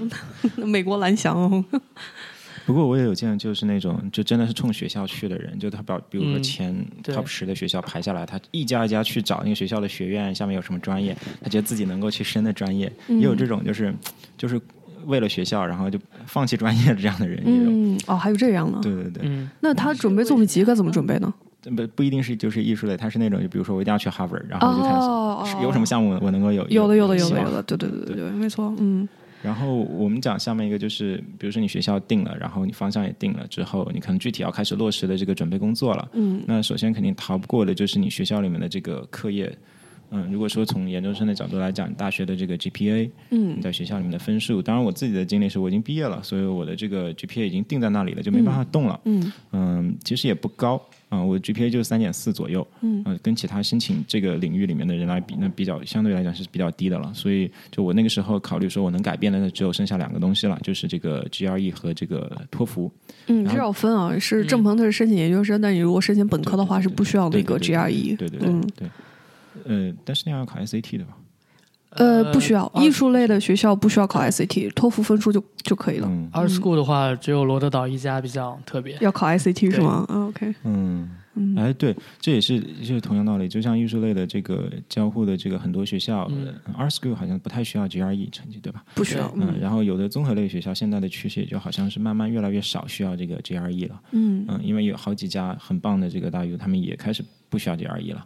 美国蓝翔。不过我也有见，就是那种就真的是冲学校去的人，就他把比如说前 top 十的学校排下来，他一家一家去找那个学校的学院下面有什么专业，他觉得自己能够去升的专业，也有这种就是就是为了学校然后就放弃专业的这样的人，嗯，哦，还有这样呢，对对对，那他准备作品集该怎么准备呢？不不一定是就是艺术类，它是那种就比如说我一定要去 Harvard，然后就看有什么项目我能够有有的有的有的有的，对对对对对，没错，嗯。然后我们讲下面一个就是，比如说你学校定了，然后你方向也定了之后，你可能具体要开始落实的这个准备工作了。嗯。那首先肯定逃不过的就是你学校里面的这个课业。嗯，如果说从研究生的角度来讲，大学的这个 GPA，嗯，在学校里面的分数，当然我自己的经历是我已经毕业了，所以我的这个 GPA 已经定在那里了，就没办法动了。嗯。嗯，其实也不高。啊，我 GPA 就是三点四左右，嗯，跟其他申请这个领域里面的人来比，那比较相对来讲是比较低的了。所以，就我那个时候考虑说，我能改变的那只有剩下两个东西了，就是这个 GRE 和这个托福。嗯，这要分啊，是郑鹏他是申请研究生，但你如果申请本科的话，是不需要那个 GRE。对对对，对，呃，但是那样要考 SAT 的吧？呃，不需要，艺术类的学校不需要考 SAT，托福分数就就可以了。Art School 的话，只有罗德岛一家比较特别，要考 SAT 是吗？OK，嗯，哎，对，这也是就是同样道理，就像艺术类的这个交互的这个很多学校，Art School 好像不太需要 GRE 成绩，对吧？不需要。嗯，然后有的综合类学校现在的趋势也就好像是慢慢越来越少需要这个 GRE 了。嗯嗯，因为有好几家很棒的这个大 U，他们也开始不需要 GRE 了，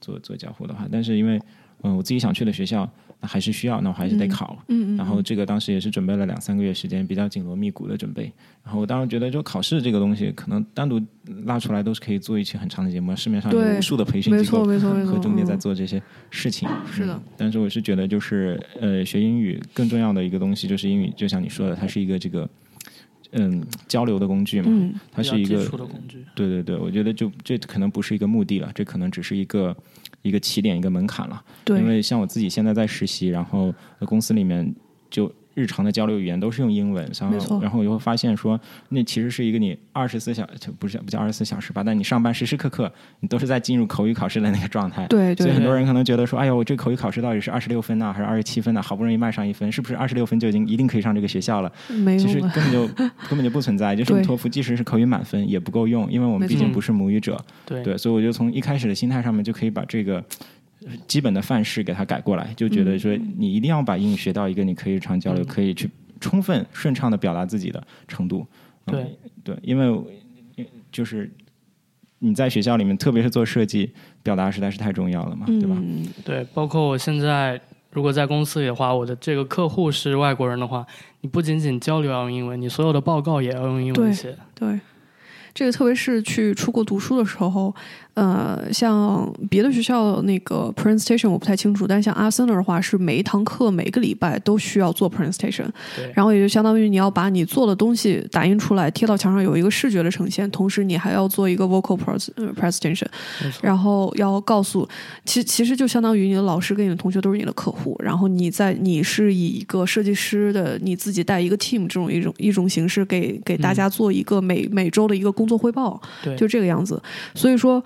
做做交互的话，但是因为嗯，我自己想去的学校。那还是需要，那我还是得考。嗯嗯。然后这个当时也是准备了两三个月时间，比较紧锣密鼓的准备。然后我当时觉得，就考试这个东西，可能单独拉出来都是可以做一期很长的节目。市面上有无数的培训机构和重点在做这些事情。是的。但是我是觉得，就是呃，学英语更重要的一个东西就是英语，就像你说的，它是一个这个嗯交流的工具嘛。嗯。它是一个的工具。对对对，我觉得就这可能不是一个目的了，这可能只是一个。一个起点，一个门槛了。对，因为像我自己现在在实习，然后公司里面就。日常的交流语言都是用英文，然后然后我就会发现说，那其实是一个你二十四小不是不叫二十四小时吧，但你上班时时刻刻你都是在进入口语考试的那个状态。对对。所以很多人可能觉得说，哎呀，我这口语考试到底是二十六分呢，还是二十七分呢？好不容易迈上一分，是不是二十六分就已经一定可以上这个学校了？没有。其实根本就 根本就不存在，就是托福即使是口语满分也不够用，因为我们毕竟不是母语者。对对，所以我就从一开始的心态上面就可以把这个。基本的范式给它改过来，就觉得说你一定要把英语学到一个你可以日常交流、可以去充分顺畅的表达自己的程度。对对，因为就是你在学校里面，特别是做设计，表达实在是太重要了嘛，对吧？嗯，对，包括我现在如果在公司里的话，我的这个客户是外国人的话，你不仅仅交流要用英文，你所有的报告也要用英文写。对。这个特别是去出国读书的时候，呃，像别的学校那个 presentation 我不太清楚，但像阿森纳的话，是每一堂课每个礼拜都需要做 presentation，然后也就相当于你要把你做的东西打印出来，贴到墙上有一个视觉的呈现，同时你还要做一个 vocal pres 呃 presentation，然后要告诉，其其实就相当于你的老师跟你的同学都是你的客户，然后你在你是以一个设计师的你自己带一个 team 这种一种一种形式给给大家做一个每、每周的一个工作汇报，对，就这个样子。所以说，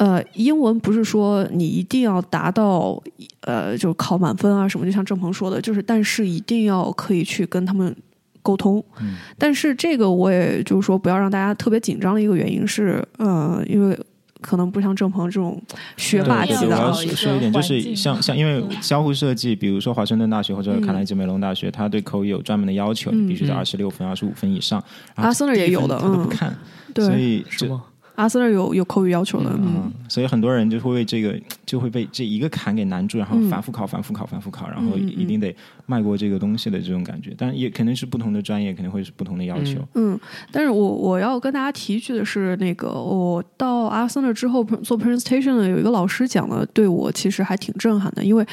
呃，英文不是说你一定要达到呃就考满分啊什么，就像郑鹏说的，就是但是一定要可以去跟他们沟通。嗯但是这个我也就是说不要让大家特别紧张的一个原因是，呃，因为可能不像郑鹏这种学霸级的啊一个说说一点，就是像像因为交互设计，比如说华盛顿大学或者卡耐基梅隆大学，他对口语有专门的要求，嗯你必须在嗯二十六分、二十五分以上。阿森纳也有的他都嗯不看，所，以就是吗？阿森纳有有口语要求的，嗯嗯，所以很多人就会为这个就会被这一个坎给难住，然后嗯反复考、反复考、反复考，然后一定得迈过这个东西的这种感觉。但也肯定是不同的专业，肯定会是不同的要求。嗯，但是我我要跟大家提一句的是，那个我到阿森纳之后做 presentation 呢，有一个老师讲的，对我其实还挺震撼的，因为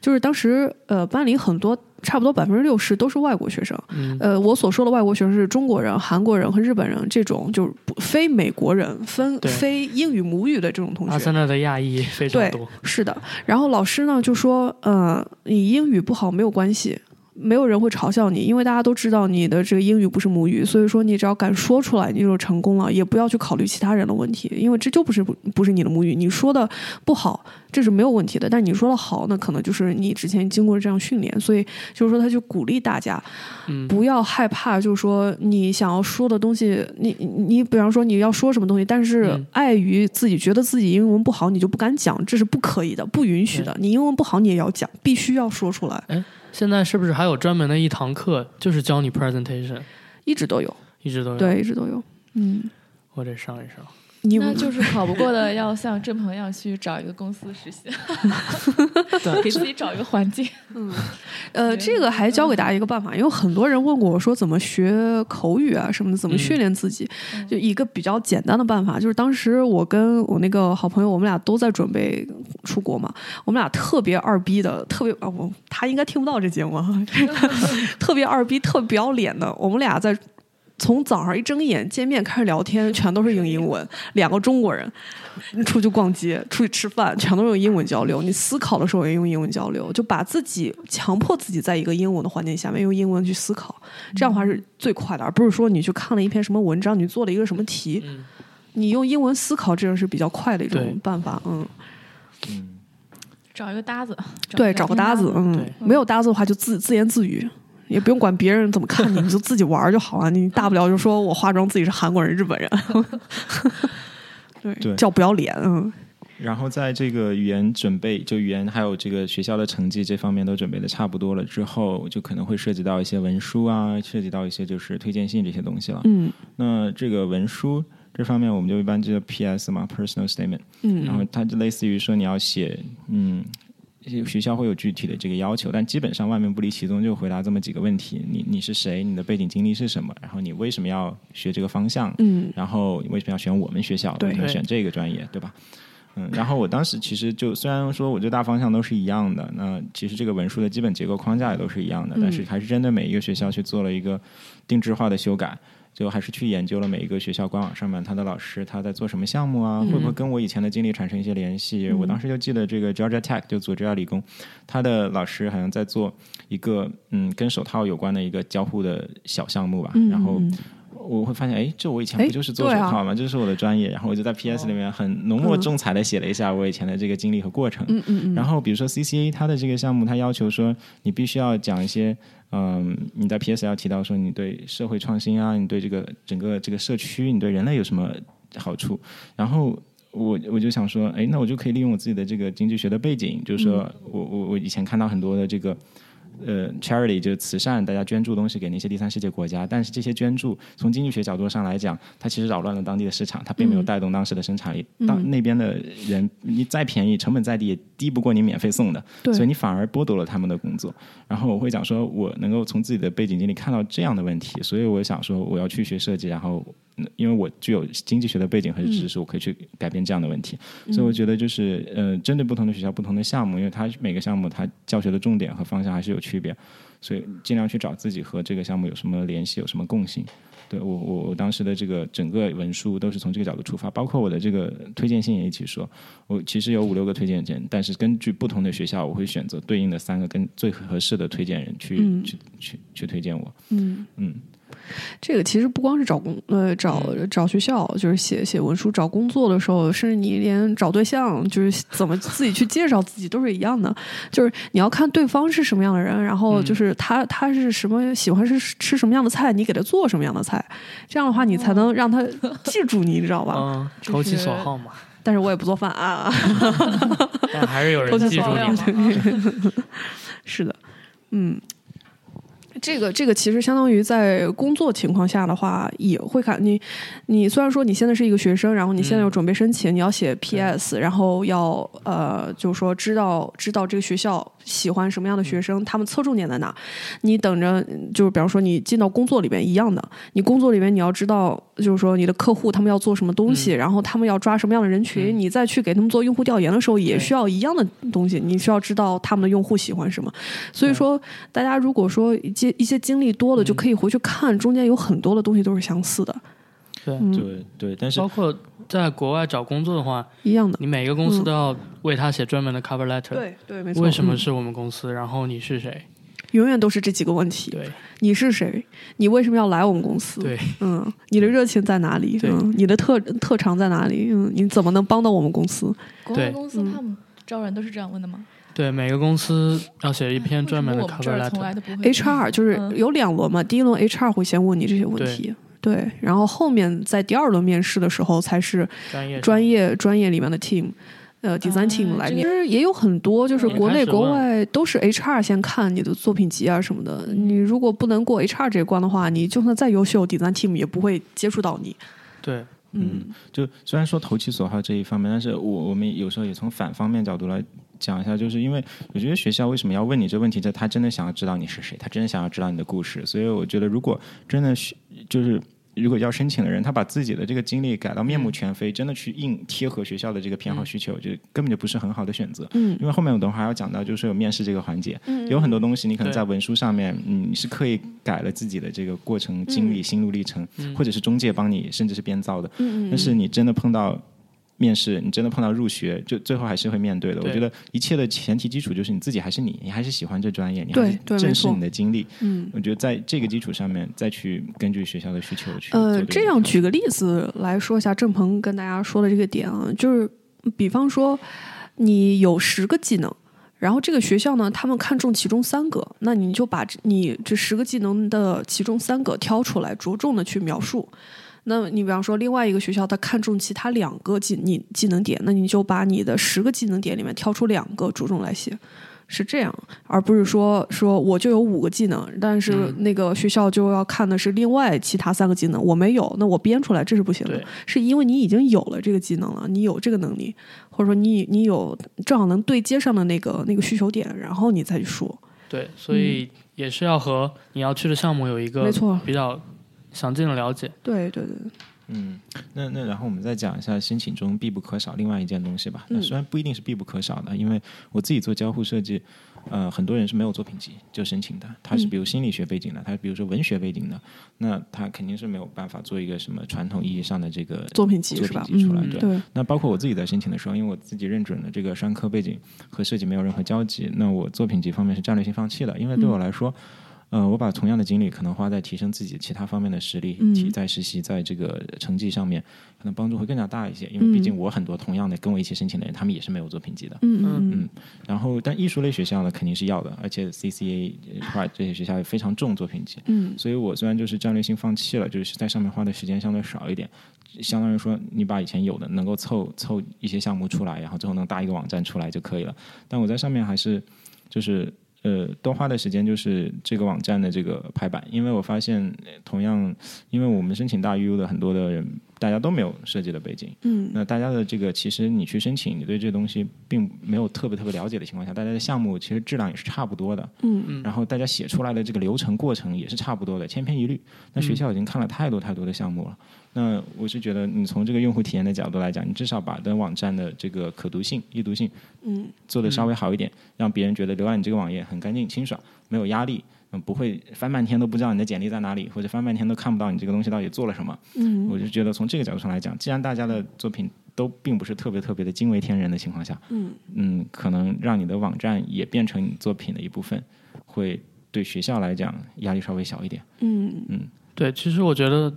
就是当时呃班里很多差不多百分之六十都是外国学生，嗯，呃，我所说的外国学生是中国人、韩国人和日本人这种，就是不非美国人、分非英语母语的这种同学。阿森。纳的亚裔非常对多，是的，然后老师呢就说，呃，你英语不好没有关系，没有人会嘲笑你，因为大家都知道你的这个英语不是母语，所以说你只要敢说出来，你就成功了，也不要去考虑其他人的问题，因为这就不是不不是你的母语，你说的不好这是没有问题的，但你说的好，那可能就是你之前经过这样训练，所以就是说他就鼓励大家，嗯，不要害怕，就是说你想要说的东西，你你你比方说你要说什么东西，但是嗯碍于自己觉得自己英文不好，你就不敢讲，这是不可以的，不允许的。你英文不好，你也要讲，必须要说出来，现在是不是还有专门的一堂课，就是教你 presentation，一直都有，一直都有？，对，一直都有。嗯，我得上一上。你那就是考不过的，要像郑鹏一样去找一个公司实习，给自己找一个环境。嗯呃，这个还教给大家一个办法，因为很多人问过我说怎么学口语啊什么的，怎么训练自己。嗯就一个比较简单的办法，就是当时我跟我那个好朋友，我们俩都在准备出国嘛，我们俩特别二逼的，特别啊，我他应该听不到这节目，啊，特别二逼，特别不要脸的，我们俩在。从早上一睁眼见面开始聊天，全都是用英文。两个中国人出去逛街、出去吃饭，全都是用英文交流。你思考的时候也用英文交流，就把自己强迫自己在一个英文的环境下面用英文去思考，这样的话是最快的，而不是说你去看了一篇什么文章，你做了一个什么题，嗯，你用英文思考，这个是比较快的一种办法。嗯，嗯找一个搭子，对，找个搭子，嗯，没有搭子的话就自自言自语。也不用管别人怎么看你，你就自己玩就好了。你大不了就说我化妆自己是韩国人、日本人，对，对叫不要脸，嗯然后在这个语言准备，就语言还有这个学校的成绩这方面都准备的差不多了之后，就可能会涉及到一些文书啊，涉及到一些就是推荐信这些东西了。嗯那这个文书这方面，我们就一般叫 PS 嘛，personal statement。嗯，然后它就类似于说你要写，嗯，学校会有具体的这个要求，但基本上万变不离其宗，就回答这么几个问题：你你是谁？你的背景经历是什么？然后你为什么要学这个方向？嗯然后你为什么要选我们学校？对选这个专业？对吧？嗯，然后我当时其实就虽然说我这大方向都是一样的，那其实这个文书的基本结构框架也都是一样的，但是还是针对每一个学校去做了一个定制化的修改。就还是去研究了每一个学校官网上面他的老师他在做什么项目啊，会不会跟我以前的经历产生一些联系？我当时就记得这个 Georgia Tech 就佐治亚理工，他的老师好像在做一个嗯跟手套有关的一个交互的小项目吧，嗯然后嗯我会发现，哎，这我以前哎不就是做手对啊套吗？这是我的专业。然后我就在 PS 里面很浓墨重彩的写了一下我以前的这个经历和过程。嗯嗯嗯，然后比如说 CCA 它的这个项目，它要求说你必须要讲一些，嗯，你在 PS 要提到说你对社会创新啊，你对这个整个这个社区，你对人类有什么好处。然后我我就想说，哎，那我就可以利用我自己的这个经济学的背景，就是说我我我以前看到很多的这个。呃，charity 就是慈善，大家捐助东西给那些第三世界国家，但是这些捐助从经济学角度上来讲，它其实扰乱了当地的市场，它并没有带动当时的生产力。当那边的人你再便宜，成本再低，也低不过你免费送的，所以你反而剥夺了他们的工作。然后我会讲说，我能够从自己的背景经历看到这样的问题，所以我想说，我要去学设计，然后因为我具有经济学的背景和知识，我可以去改变这样的问题。所以我觉得就是呃，针对不同的学校、不同的项目，因为它每个项目它教学的重点和方向还是有区别，所以尽量去找自己和这个项目有什么联系、有什么共性。对我，我我当时的这个整个文书都是从这个角度出发，包括我的这个推荐信也一起说。我其实有五六个推荐人，但是根据不同的学校，我会选择对应的三个跟最合适的推荐人去去去去推荐我。嗯嗯。这个其实不光是找工呃找找学校，就是写写文书找工作的时候，甚至你连找对象，就是怎么自己去介绍自己都是一样的。就是你要看对方是什么样的人，然后就是他他是什么喜欢是吃什么样的菜，你给他做什么样的菜，这样的话你才能让他记住你，你知道吧？嗯，投其所好嘛。但是我也不做饭啊。但还是有人记住你。是的，嗯。这个这个其实相当于在工作情况下的话，也会看你。你虽然说你现在是一个学生，然后你现在要准备申请，你要写 P.S.，然后要呃，就是说知道知道这个学校喜欢什么样的学生，他们侧重点在哪。你等着，就是比方说你进到工作里边一样的，你工作里面你要知道，就是说你的客户他们要做什么东西，然后他们要抓什么样的人群，你再去给他们做用户调研的时候，也需要一样的东西。你需要知道他们的用户喜欢什么。所以说，大家如果说接一些经历多了，就可以回去看，中间有很多的东西都是相似的。对对对，但是包括在国外找工作的话，一样的，你每个公司都要为他写专门的 cover letter。对对，没错。为什么是我们公司？然后你是谁？永远都是这几个问题。对，你是谁？你为什么要来我们公司？对，嗯，你的热情在哪里？嗯，你的特特长在哪里？嗯，你怎么能帮到我们公司？国外公司他们招人都是这样问的吗？对，每个公司要写一篇专门的 cover letter。HR 就是有两轮嘛，第一轮 HR 会先问你这些问题，对，然后后面在第二轮面试的时候才是专业专业专业里面的 team，呃，design team 来面。其实也有很多，就是国内国外都是 HR 先看你的作品集啊什么的。你如果不能过 HR 这一关的话，你就算再优秀，design team 也不会接触到你。对，嗯，就虽然说投其所好这一方面，但是我我们有时候也从反方面角度来。讲一下，就是因为我觉得学校为什么要问你这问题？就他真的想要知道你是谁，他真的想要知道你的故事。所以我觉得，如果真的是就是如果要申请的人，他把自己的这个经历改到面目全非，真的去硬贴合学校的这个偏好需求，就根本就不是很好的选择。嗯，因为后面我等会还要讲到，就是有面试这个环节，有很多东西你可能在文书上面，嗯，你是刻意改了自己的这个过程经历、心路历程，或者是中介帮你，甚至是编造的。嗯但是你真的碰到。面试，你真的碰到入学，就最后还是会面对的。我觉得一切的前提基础就是你自己还是你，你还是喜欢这专业，你还是正视你的经历。嗯，我觉得在这个基础上面再去根据学校的需求去。呃，这样举个例子来说一下，郑鹏跟大家说的这个点啊，就是比方说你有十个技能，然后这个学校呢，他们看中其中三个，那你就把你这十个技能的其中三个挑出来，着重的去描述。那你比方说另外一个学校，他看中其他两个技你技能点，那你就把你的十个技能点里面挑出两个着重来写，是这样，而不是说说我就有五个技能，但是那个学校就要看的是另外其他三个技能，我没有，那我编出来这是不行的，是因为你已经有了这个技能了，你有这个能力，或者说你你有正好能对接上的那个那个需求点，然后你再去说。对，所以也是要和你要去的项目有一个没错比较。详尽的了解，对对对，嗯，那那然后我们再讲一下申请中必不可少另外一件东西吧。那虽然不一定是必不可少的，因为我自己做交互设计，呃，很多人是没有作品集就申请的。他是比如心理学背景的，他比如说文学背景的，那他肯定是没有办法做一个什么传统意义上的这个作品集作品集出来。对，那包括我自己在申请的时候，因为我自己认准了这个商科背景和设计没有任何交集，那我作品集方面是战略性放弃的，因为对我来说。呃，我把同样的精力可能花在提升自己其他方面的实力，提在实习，在这个成绩上面，可能帮助会更加大一些。因为毕竟我很多同样的跟我一起申请的人，他们也是没有作品集的。嗯嗯嗯。然后，但艺术类学校呢，肯定是要的，而且 CCA、Pride 这些学校也非常重作品集。嗯。所以我虽然就是战略性放弃了，就是在上面花的时间相对少一点，相当于说你把以前有的能够凑凑一些项目出来，然后最后能搭一个网站出来就可以了。但我在上面还是就是。呃多花的时间就是这个网站的这个排版，因为我发现同样，因为我们申请大 U 的很多的人，大家都没有设计的背景，嗯。那大家的这个其实你去申请，你对这个东西并没有特别特别了解的情况下，大家的项目其实质量也是差不多的，嗯。嗯然后大家写出来的这个流程过程也是差不多的，千篇一律。那学校已经看了太多太多的项目了，那我是觉得你从这个用户体验的角度来讲，你至少把的网站的这个可读性、易读性嗯。做的稍微好一点，让别人觉得浏览你这个网页很干净清爽，没有压力。嗯，不会翻半天都不知道你的简历在哪里，或者翻半天都看不到你这个东西到底做了什么。嗯我就觉得从这个角度上来讲，既然大家的作品都并不是特别特别的惊为天人的情况下，嗯嗯，可能让你的网站也变成你作品的一部分，会对学校来讲压力稍微小一点。嗯对，其实我觉得，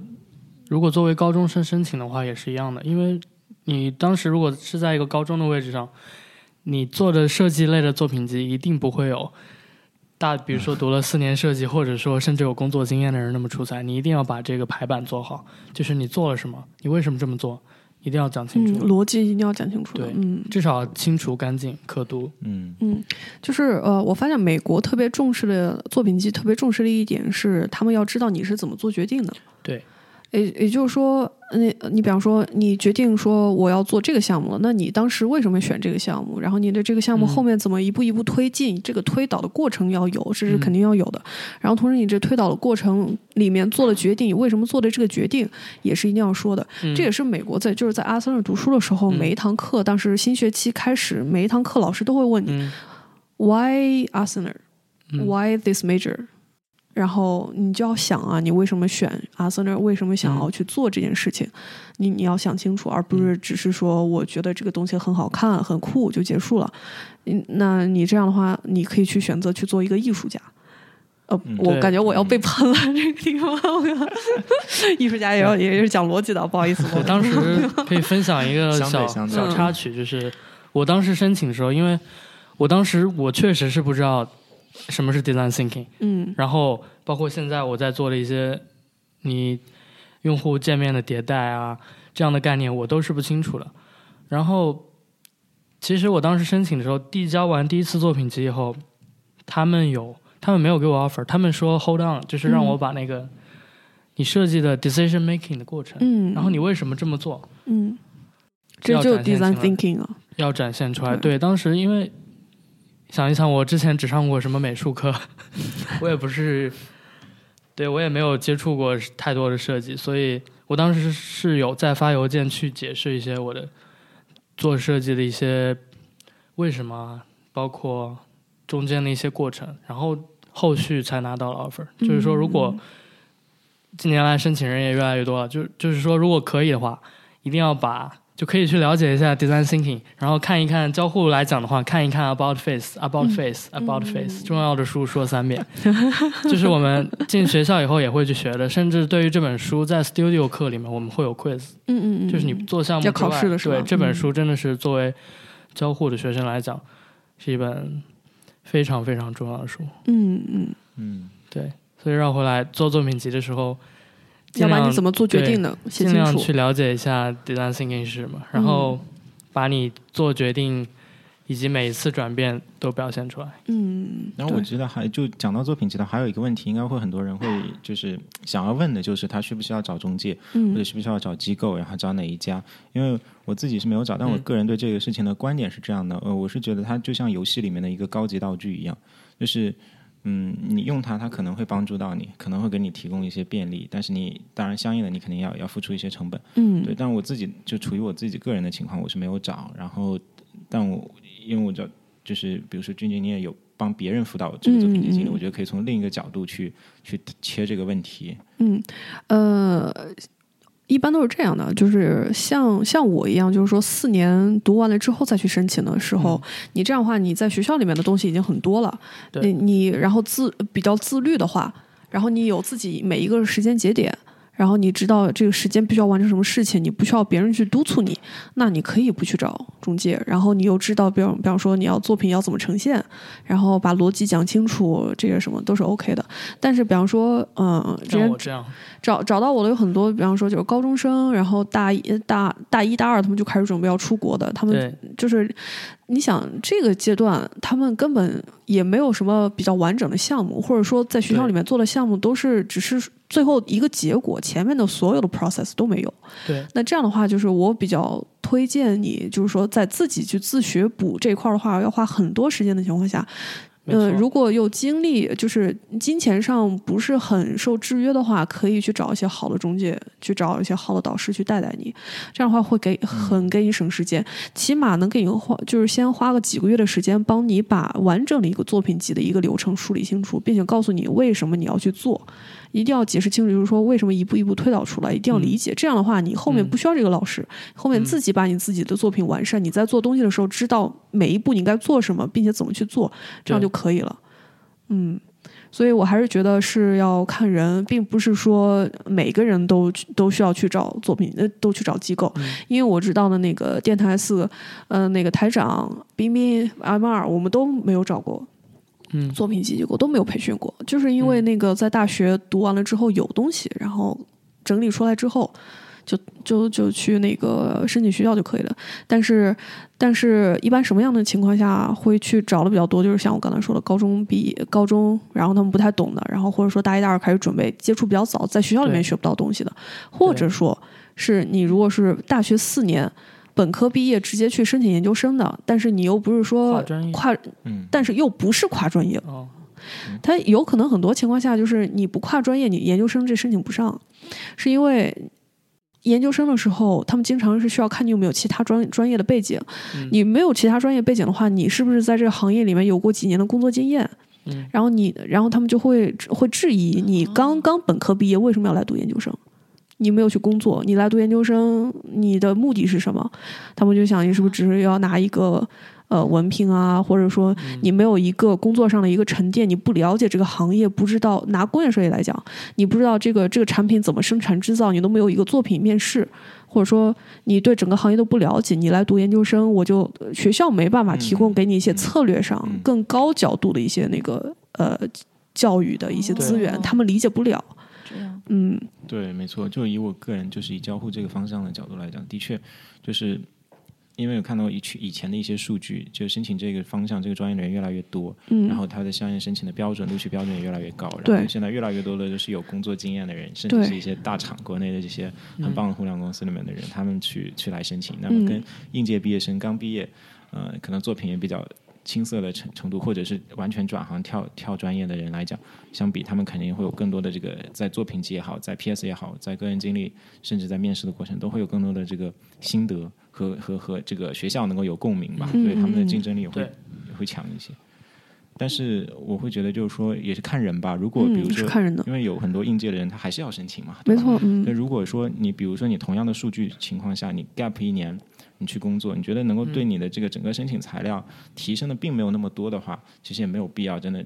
如果作为高中生申请的话，也是一样的，因为你当时如果是在一个高中的位置上，你做的设计类的作品集一定不会有大，比如说读了四年设计，或者说甚至有工作经验的人那么出彩。你一定要把这个排版做好，就是你做了什么，你为什么这么做，一定要讲清嗯，楚，逻辑一定要讲清楚对。嗯至少清楚、干净、可读。嗯嗯，就是呃，我发现美国特别重视的作品集，特别重视的一点是，他们要知道你是怎么做决定的。对。也也就是说，你你比方说，你决定说我要做这个项目了，那你当时为什么选这个项目？然后你的这个项目嗯后面怎么一步一步推进？这个推导的过程要有，这是嗯肯定要有的。然后同时，你这推导的过程里面做的决定，你为什么做的这个决定，也是一定要说的。嗯这也是美国在就是在阿森纳读书的时候，嗯每一堂课，当时新学期开始，每一堂课老师都会问你、嗯 Why Arsenal？嗯 Why this major？然后你就要想啊，你为什么选阿森纳？为什么想要去做这件事情？你你要想清楚，而不是只是说我觉得这个东西很好看、很酷就结束了。嗯，那你这样的话，你可以去选择去做一个艺术家。呃，嗯我感觉我要被喷了，这个地方，我 艺术家也要也是讲逻辑的，不好意思。我 当时可以分享一个小小插曲，就是我当时申请的时候，因为我当时我确实是不知道什么是 design thinking，嗯然后包括现在我在做的一些你用户界面的迭代啊这样的概念，我都是不清楚的。然后其实我当时申请的时候，递交完第一次作品集以后，他们有他们没有给我 offer，他们说 hold on，就是让我把那个、你设计的 decision making 的过程，嗯，然后你为什么这么做？嗯，这就 design thinking 啊。要展现出来。对对，当时因为想一想，我之前只上过什么美术课，我也不是，对我也没有接触过太多的设计，所以我当时是有在发邮件去解释一些我的做设计的一些为什么，包括中间的一些过程，然后后续才拿到了 offer。就是说，如果近年来申请人也越来越多了，就就是说，如果可以的话，一定要把就可以去了解一下 design thinking，然后看一看交互来讲的话，看一看 about face about face about face，、重要的书说三遍，就是我们进学校以后也会去学的，甚至对于这本书在 studio 课里面我们会有 quiz，嗯嗯嗯，就是你做项目要考试的对这本嗯书真的是作为交互的学生来讲，是一本非常非常重要的书。嗯嗯，嗯对，所以绕回来做作品集的时候，尽要不然你怎么做决定的？写清楚尽量去。了解一下 design thinking 是什么，然后把你做决定以及每一次转变都表现出来。嗯，然后我觉得还就讲到作品集的，还有一个问题，应该会很多人会就是想要问的，就是他需不需要找中介，或者嗯需不需要找机构，然后找哪一家？因为我自己是没有找，但我嗯个人对这个事情的观点是这样的，呃，我是觉得它就像游戏里面的一个高级道具一样，就是。嗯，你用它，它可能会帮助到你，可能会给你提供一些便利，但是你当然相应的，你肯定要要付出一些成本。嗯对，但我自己就处于我自己个人的情况，我是没有找。然后，但我因为我知道，就是比如说俊俊，你也有帮别人辅导这个作品集经历，嗯嗯嗯我觉得可以从另一个角度去去切这个问题。嗯，呃，一般都是这样的，就是像像我一样，就是说四年读完了之后再去申请的时候，你这样的话，你在学校里面的东西已经很多了，你你然后自比较自律的话，然后你有自己每一个时间节点。然后你知道这个时间必须要完成什么事情，你不需要别人去督促你，那你可以不去找中介。然后你又知道，比方比方说你要作品要怎么呈现，然后把逻辑讲清楚，这些什么都是 OK 的。但是比方说，嗯，这样，找找到我的有很多，比方说就是高中生，然后大一大大一大二他们就开始准备要出国的，他们就是你想这个阶段，他们根本也没有什么比较完整的项目，或者说在学校里面做的项目都是只是最后一个结果，前面的所有的 process 都没有。对那这样的话，就是我比较推荐你，就是说在自己去自学补这一块儿的话，要花很多时间的情况下，呃，如果有精力，就是金钱上不是很受制约的话，可以去找一些好的中介，去找一些好的导师去带带你。这样的话会给很给你省时间，起码能给你花，就是先花个几个月的时间，帮你把完整的一个作品集的一个流程梳理清楚，并且告诉你为什么你要去做。一定要解释清楚，就是说为什么一步一步推导出来，一定要理解。这样的话，你后面嗯不需要这个老师，后面自己把你自己的作品完善。你在做东西的时候，知道每一步你该做什么，并且怎么去做，这样就可以了。嗯，所以我还是觉得是要看人，并不是说每个人都都需要去找作品，呃，都去找机构。嗯因为我知道的那个电台四，呃，那个台长彬彬 M 二，我们都没有找过嗯作品集结构，都没有培训过，就是因为那个在大学读完了之后有东西，然后整理出来之后。就就就去那个申请学校就可以了，但是但是一般什么样的情况下会去找的比较多？就是像我刚才说的，高中毕业、高中，然后他们不太懂的，然后或者说大一、大二开始准备，接触比较早，在学校里面学不到东西的，或者说是你如果是大学四年本科毕业直接去申请研究生的，但是你又不是说跨专业。跨，嗯，但是又不是跨专业，哦，它有可能很多情况下就是你不跨专业，你研究生这申请不上，是因为研究生的时候，他们经常是需要看你有没有其他专专业的背景。嗯。你没有其他专业背景的话，你是不是在这个行业里面有过几年的工作经验？嗯。然后你，然后他们就会会质疑你刚刚本科毕业为什么要来读研究生？你没有去工作，你来读研究生，你的目的是什么？他们就想你是不是只是要拿一个呃文凭啊，或者说你没有一个工作上的一个沉淀，你不了解这个行业，不知道拿工业设计来讲，你不知道这个这个产品怎么生产制造，你都没有一个作品面试，或者说你对整个行业都不了解，你来读研究生，我就呃学校没办法提供给你一些策略上嗯。更高角度的一些那个呃教育的一些资源，他们理解不了。这样，嗯。对，没错。就以我个人就是以交互这个方向的角度来讲，的确就是因为有看到以去以前的一些数据，就申请这个方向这个专业的人越来越多，嗯，然后他的相应申请的标准录取标准也越来越高，然对。后现在越来越多的就是有工作经验的人，甚至是一些大厂国内的这些很棒的互联网公司里面的人，他们去去来申请，那嗯。么跟应届毕业生刚毕业，呃，可能作品也比较。青涩的程程度，或者是完全转行跳跳专业的人来讲，相比他们肯定会有更多的这个在作品集也好，在 PS 也好，在个人经历，甚至在面试的过程，都会有更多的这个心得和和和这个学校能够有共鸣吧，嗯所以他们的嗯竞争力也会也会强一些。但是我会觉得，就是说，也是看人吧。如果比如说，看人的，因为有很多应届的人，他还是要申请嘛，没错，嗯。那如果说你比如说你同样的数据情况下，你 gap 一年，你去工作，你觉得能够对你的这个整个申请材料提升的并没有那么多的话，其实也没有必要真的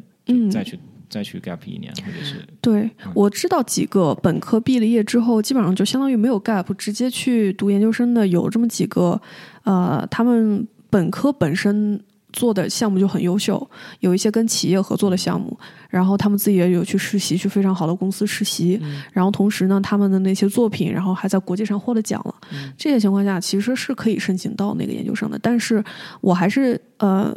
再去、再去 gap 一年，或者是对，我知道几个本科毕了业之后，基本上就相当于没有 gap，直接去读研究生的有这么几个，呃，他们本科本身做的项目就很优秀，有一些跟企业合作的项目，然后他们自己也有去实习，去非常好的公司实习，嗯然后同时呢，他们的那些作品，然后还在国际上获了奖了。嗯这些情况下，其实是可以申请到那个研究生的，但是我还是呃。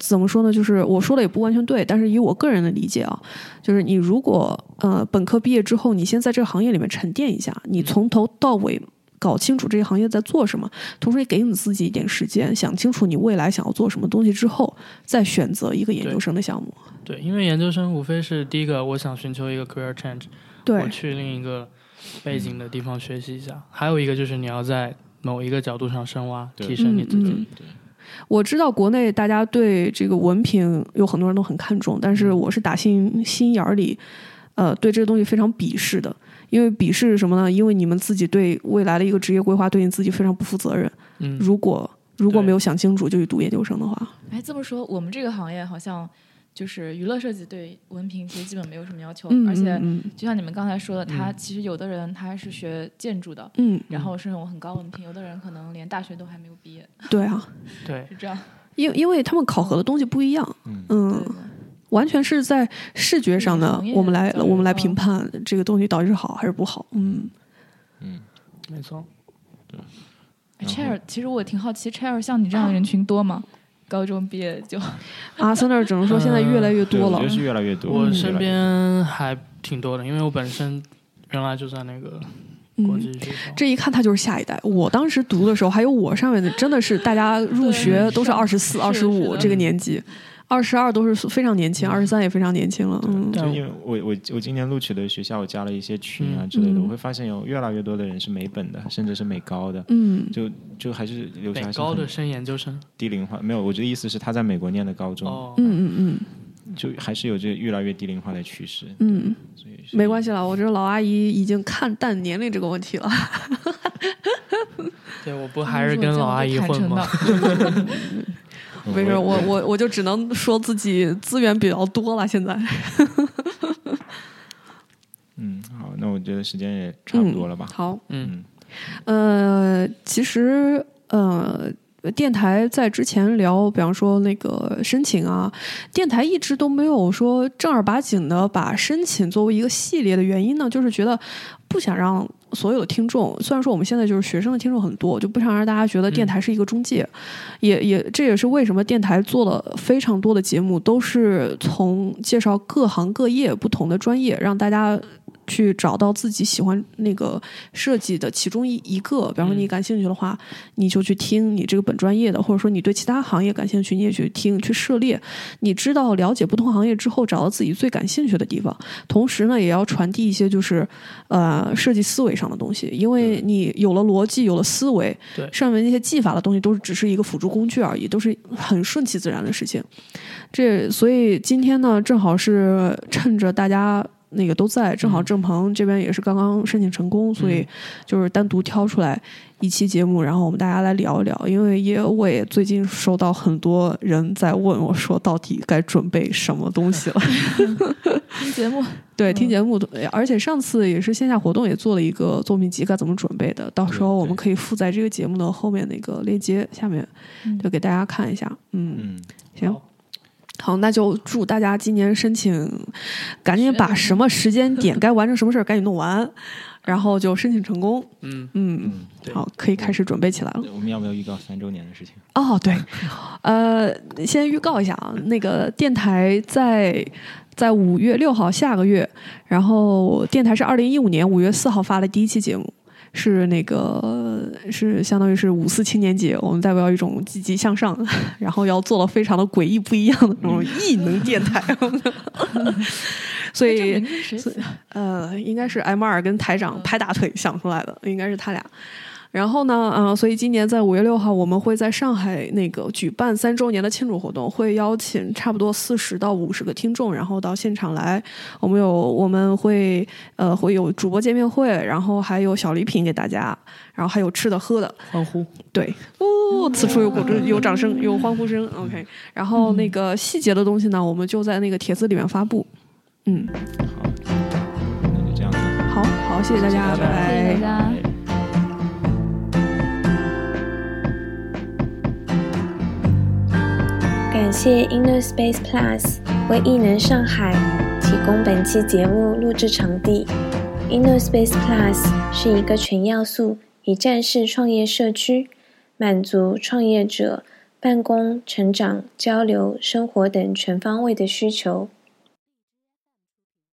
怎么说呢？就是我说的也不完全对，但是以我个人的理解啊，就是你如果呃本科毕业之后，你先在这个行业里面沉淀一下，你从头到尾搞清楚这个行业在做什么，同时也给你自己一点时间，想清楚你未来想要做什么东西之后，再选择一个研究生的项目。对，因为研究生无非是第一个，我想寻求一个 career change，对我去另一个背景的地方学习一下；还有一个就是你要在某一个角度上深挖，提升你自己。嗯我知道国内大家对这个文凭有很多人都很看重，但是我是打心心眼儿里，呃，对这个东西非常鄙视的。因为鄙视是什么呢？因为你们自己对未来的一个职业规划，对你自己非常不负责任。嗯，如果如果没有想清楚就去读研究生的话，哎，这么说，我们这个行业好像就是娱乐设计对文凭其实基本没有什么要求，嗯，而且嗯就像你们刚才说的，他嗯。其实有的人他是学建筑的，嗯，然后是那种很高文凭，有的人可能连大学都还没有毕业，嗯对啊，对，是这样。因因为他们考核的东西不一样，嗯。对嗯，对完全是在视觉上的，我们来我们来嗯评判这个东西到底是好还是不好。嗯，嗯，没错。对 Chair，其实我挺好奇，Chair 像你这样的人群多吗？高中毕业就阿森那儿只能说现在越来越多了对我觉得。是越来越多。我身边还挺多的，因为我本身原来就在那个国嗯，际学校。这一看他就是下一代。我当时读的时候，还有我上面的，真的是大家入学都是是二十四、二十五这个年纪，二十二都是非常年轻，二十三也非常年轻了。嗯就因为我我我今年录取的学校，我加了一些群啊嗯之类的，嗯我会发现有越来越多的人是美本的，甚至是美高的，嗯就就还是留下北还是高的升研究生低龄化。没有，我的意思是他在美国念的高中，哦，嗯嗯就还是有这个越来越低龄化的趋势。嗯嗯，所以没关系了，我这老阿姨已经看淡年龄这个问题了。对，我不还是跟老阿姨混吗？嗯没事，我我我我就只能说自己资源比较多了。现在，嗯，好，那我觉得时间也差不多了吧？好，嗯，嗯呃，其实呃，电台在之前聊，比方说那个申请啊，电台一直都没有说正儿八经的把申请作为一个系列的原因呢，就是觉得不想让所有的听众，虽然说我们现在就是学生的听众很多，就不想让大家觉得电台是一个中介，也也这也是为什么电台做了非常多的节目，都是从介绍各行各业不同的专业，让大家。去找到自己喜欢那个设计的其中一一个，比方说你嗯感兴趣的话，你就去听你这个本专业的，或者说你对其他行业感兴趣，你也去听去涉猎。你知道了解不同行业之后，找到自己最感兴趣的地方，同时呢，也要传递一些就是呃设计思维上的东西，因为你有了逻辑，有了思维，对上面那些技法的东西都是只是一个辅助工具而已，都是很顺其自然的事情。这所以今天呢，正好是趁着大家。那个都在，正好嗯。郑鹏这边也是刚刚申请成功，所以嗯。就是单独挑出来一期节目，然后我们大家来聊一聊。因为也我也最近收到很多人在问我说，到底该准备什么东西了？听节目，对，嗯。听节目，而且上次也是线下活动也做了一个作品集，该怎么准备的，到时候我们可以附在这个节目的后面那个链接下面，嗯。就给大家看一下。嗯，嗯，行好，那就祝大家今年申请，赶紧把什么时间点 该完成什么事儿赶紧弄完，然后就申请成功。嗯，嗯，嗯，好，可以开始准备起来了。我们要不要预告三周年的事情？哦，对，呃，先预告一下啊，那个电台在在五月六号下个月，然后电台是二零一五年五月四号发的第一期节目。是那个是相当于是五四青年节，我们代表一种积极向上，然后要做到非常的诡异不一样的那种异能电台，所以？呃，应该是 M 二跟台长拍大腿想出来的，应该是他俩。然后呢，嗯、所以今年在五月六号，我们会在上海那个举办三周年的庆祝活动，会邀请差不多四十到五十个听众，然后到现场来。我们有我们会呃会有主播见面会，然后还有小礼品给大家，然后还有吃的喝的。欢呼，对，哦，此处有鼓声，有掌声，有欢呼声。OK，然后那个细节的东西呢，我们就在那个帖子里面发布。嗯，好，那就这样子。好好，谢谢大家，谢谢大家拜谢谢大家。感谢 Inner Space Plus 为艺能上海提供本期节目录制场地。Inner Space Plus 是一个全要素一站式创业社区，满足创业者办公、成长、交流、生活等全方位的需求。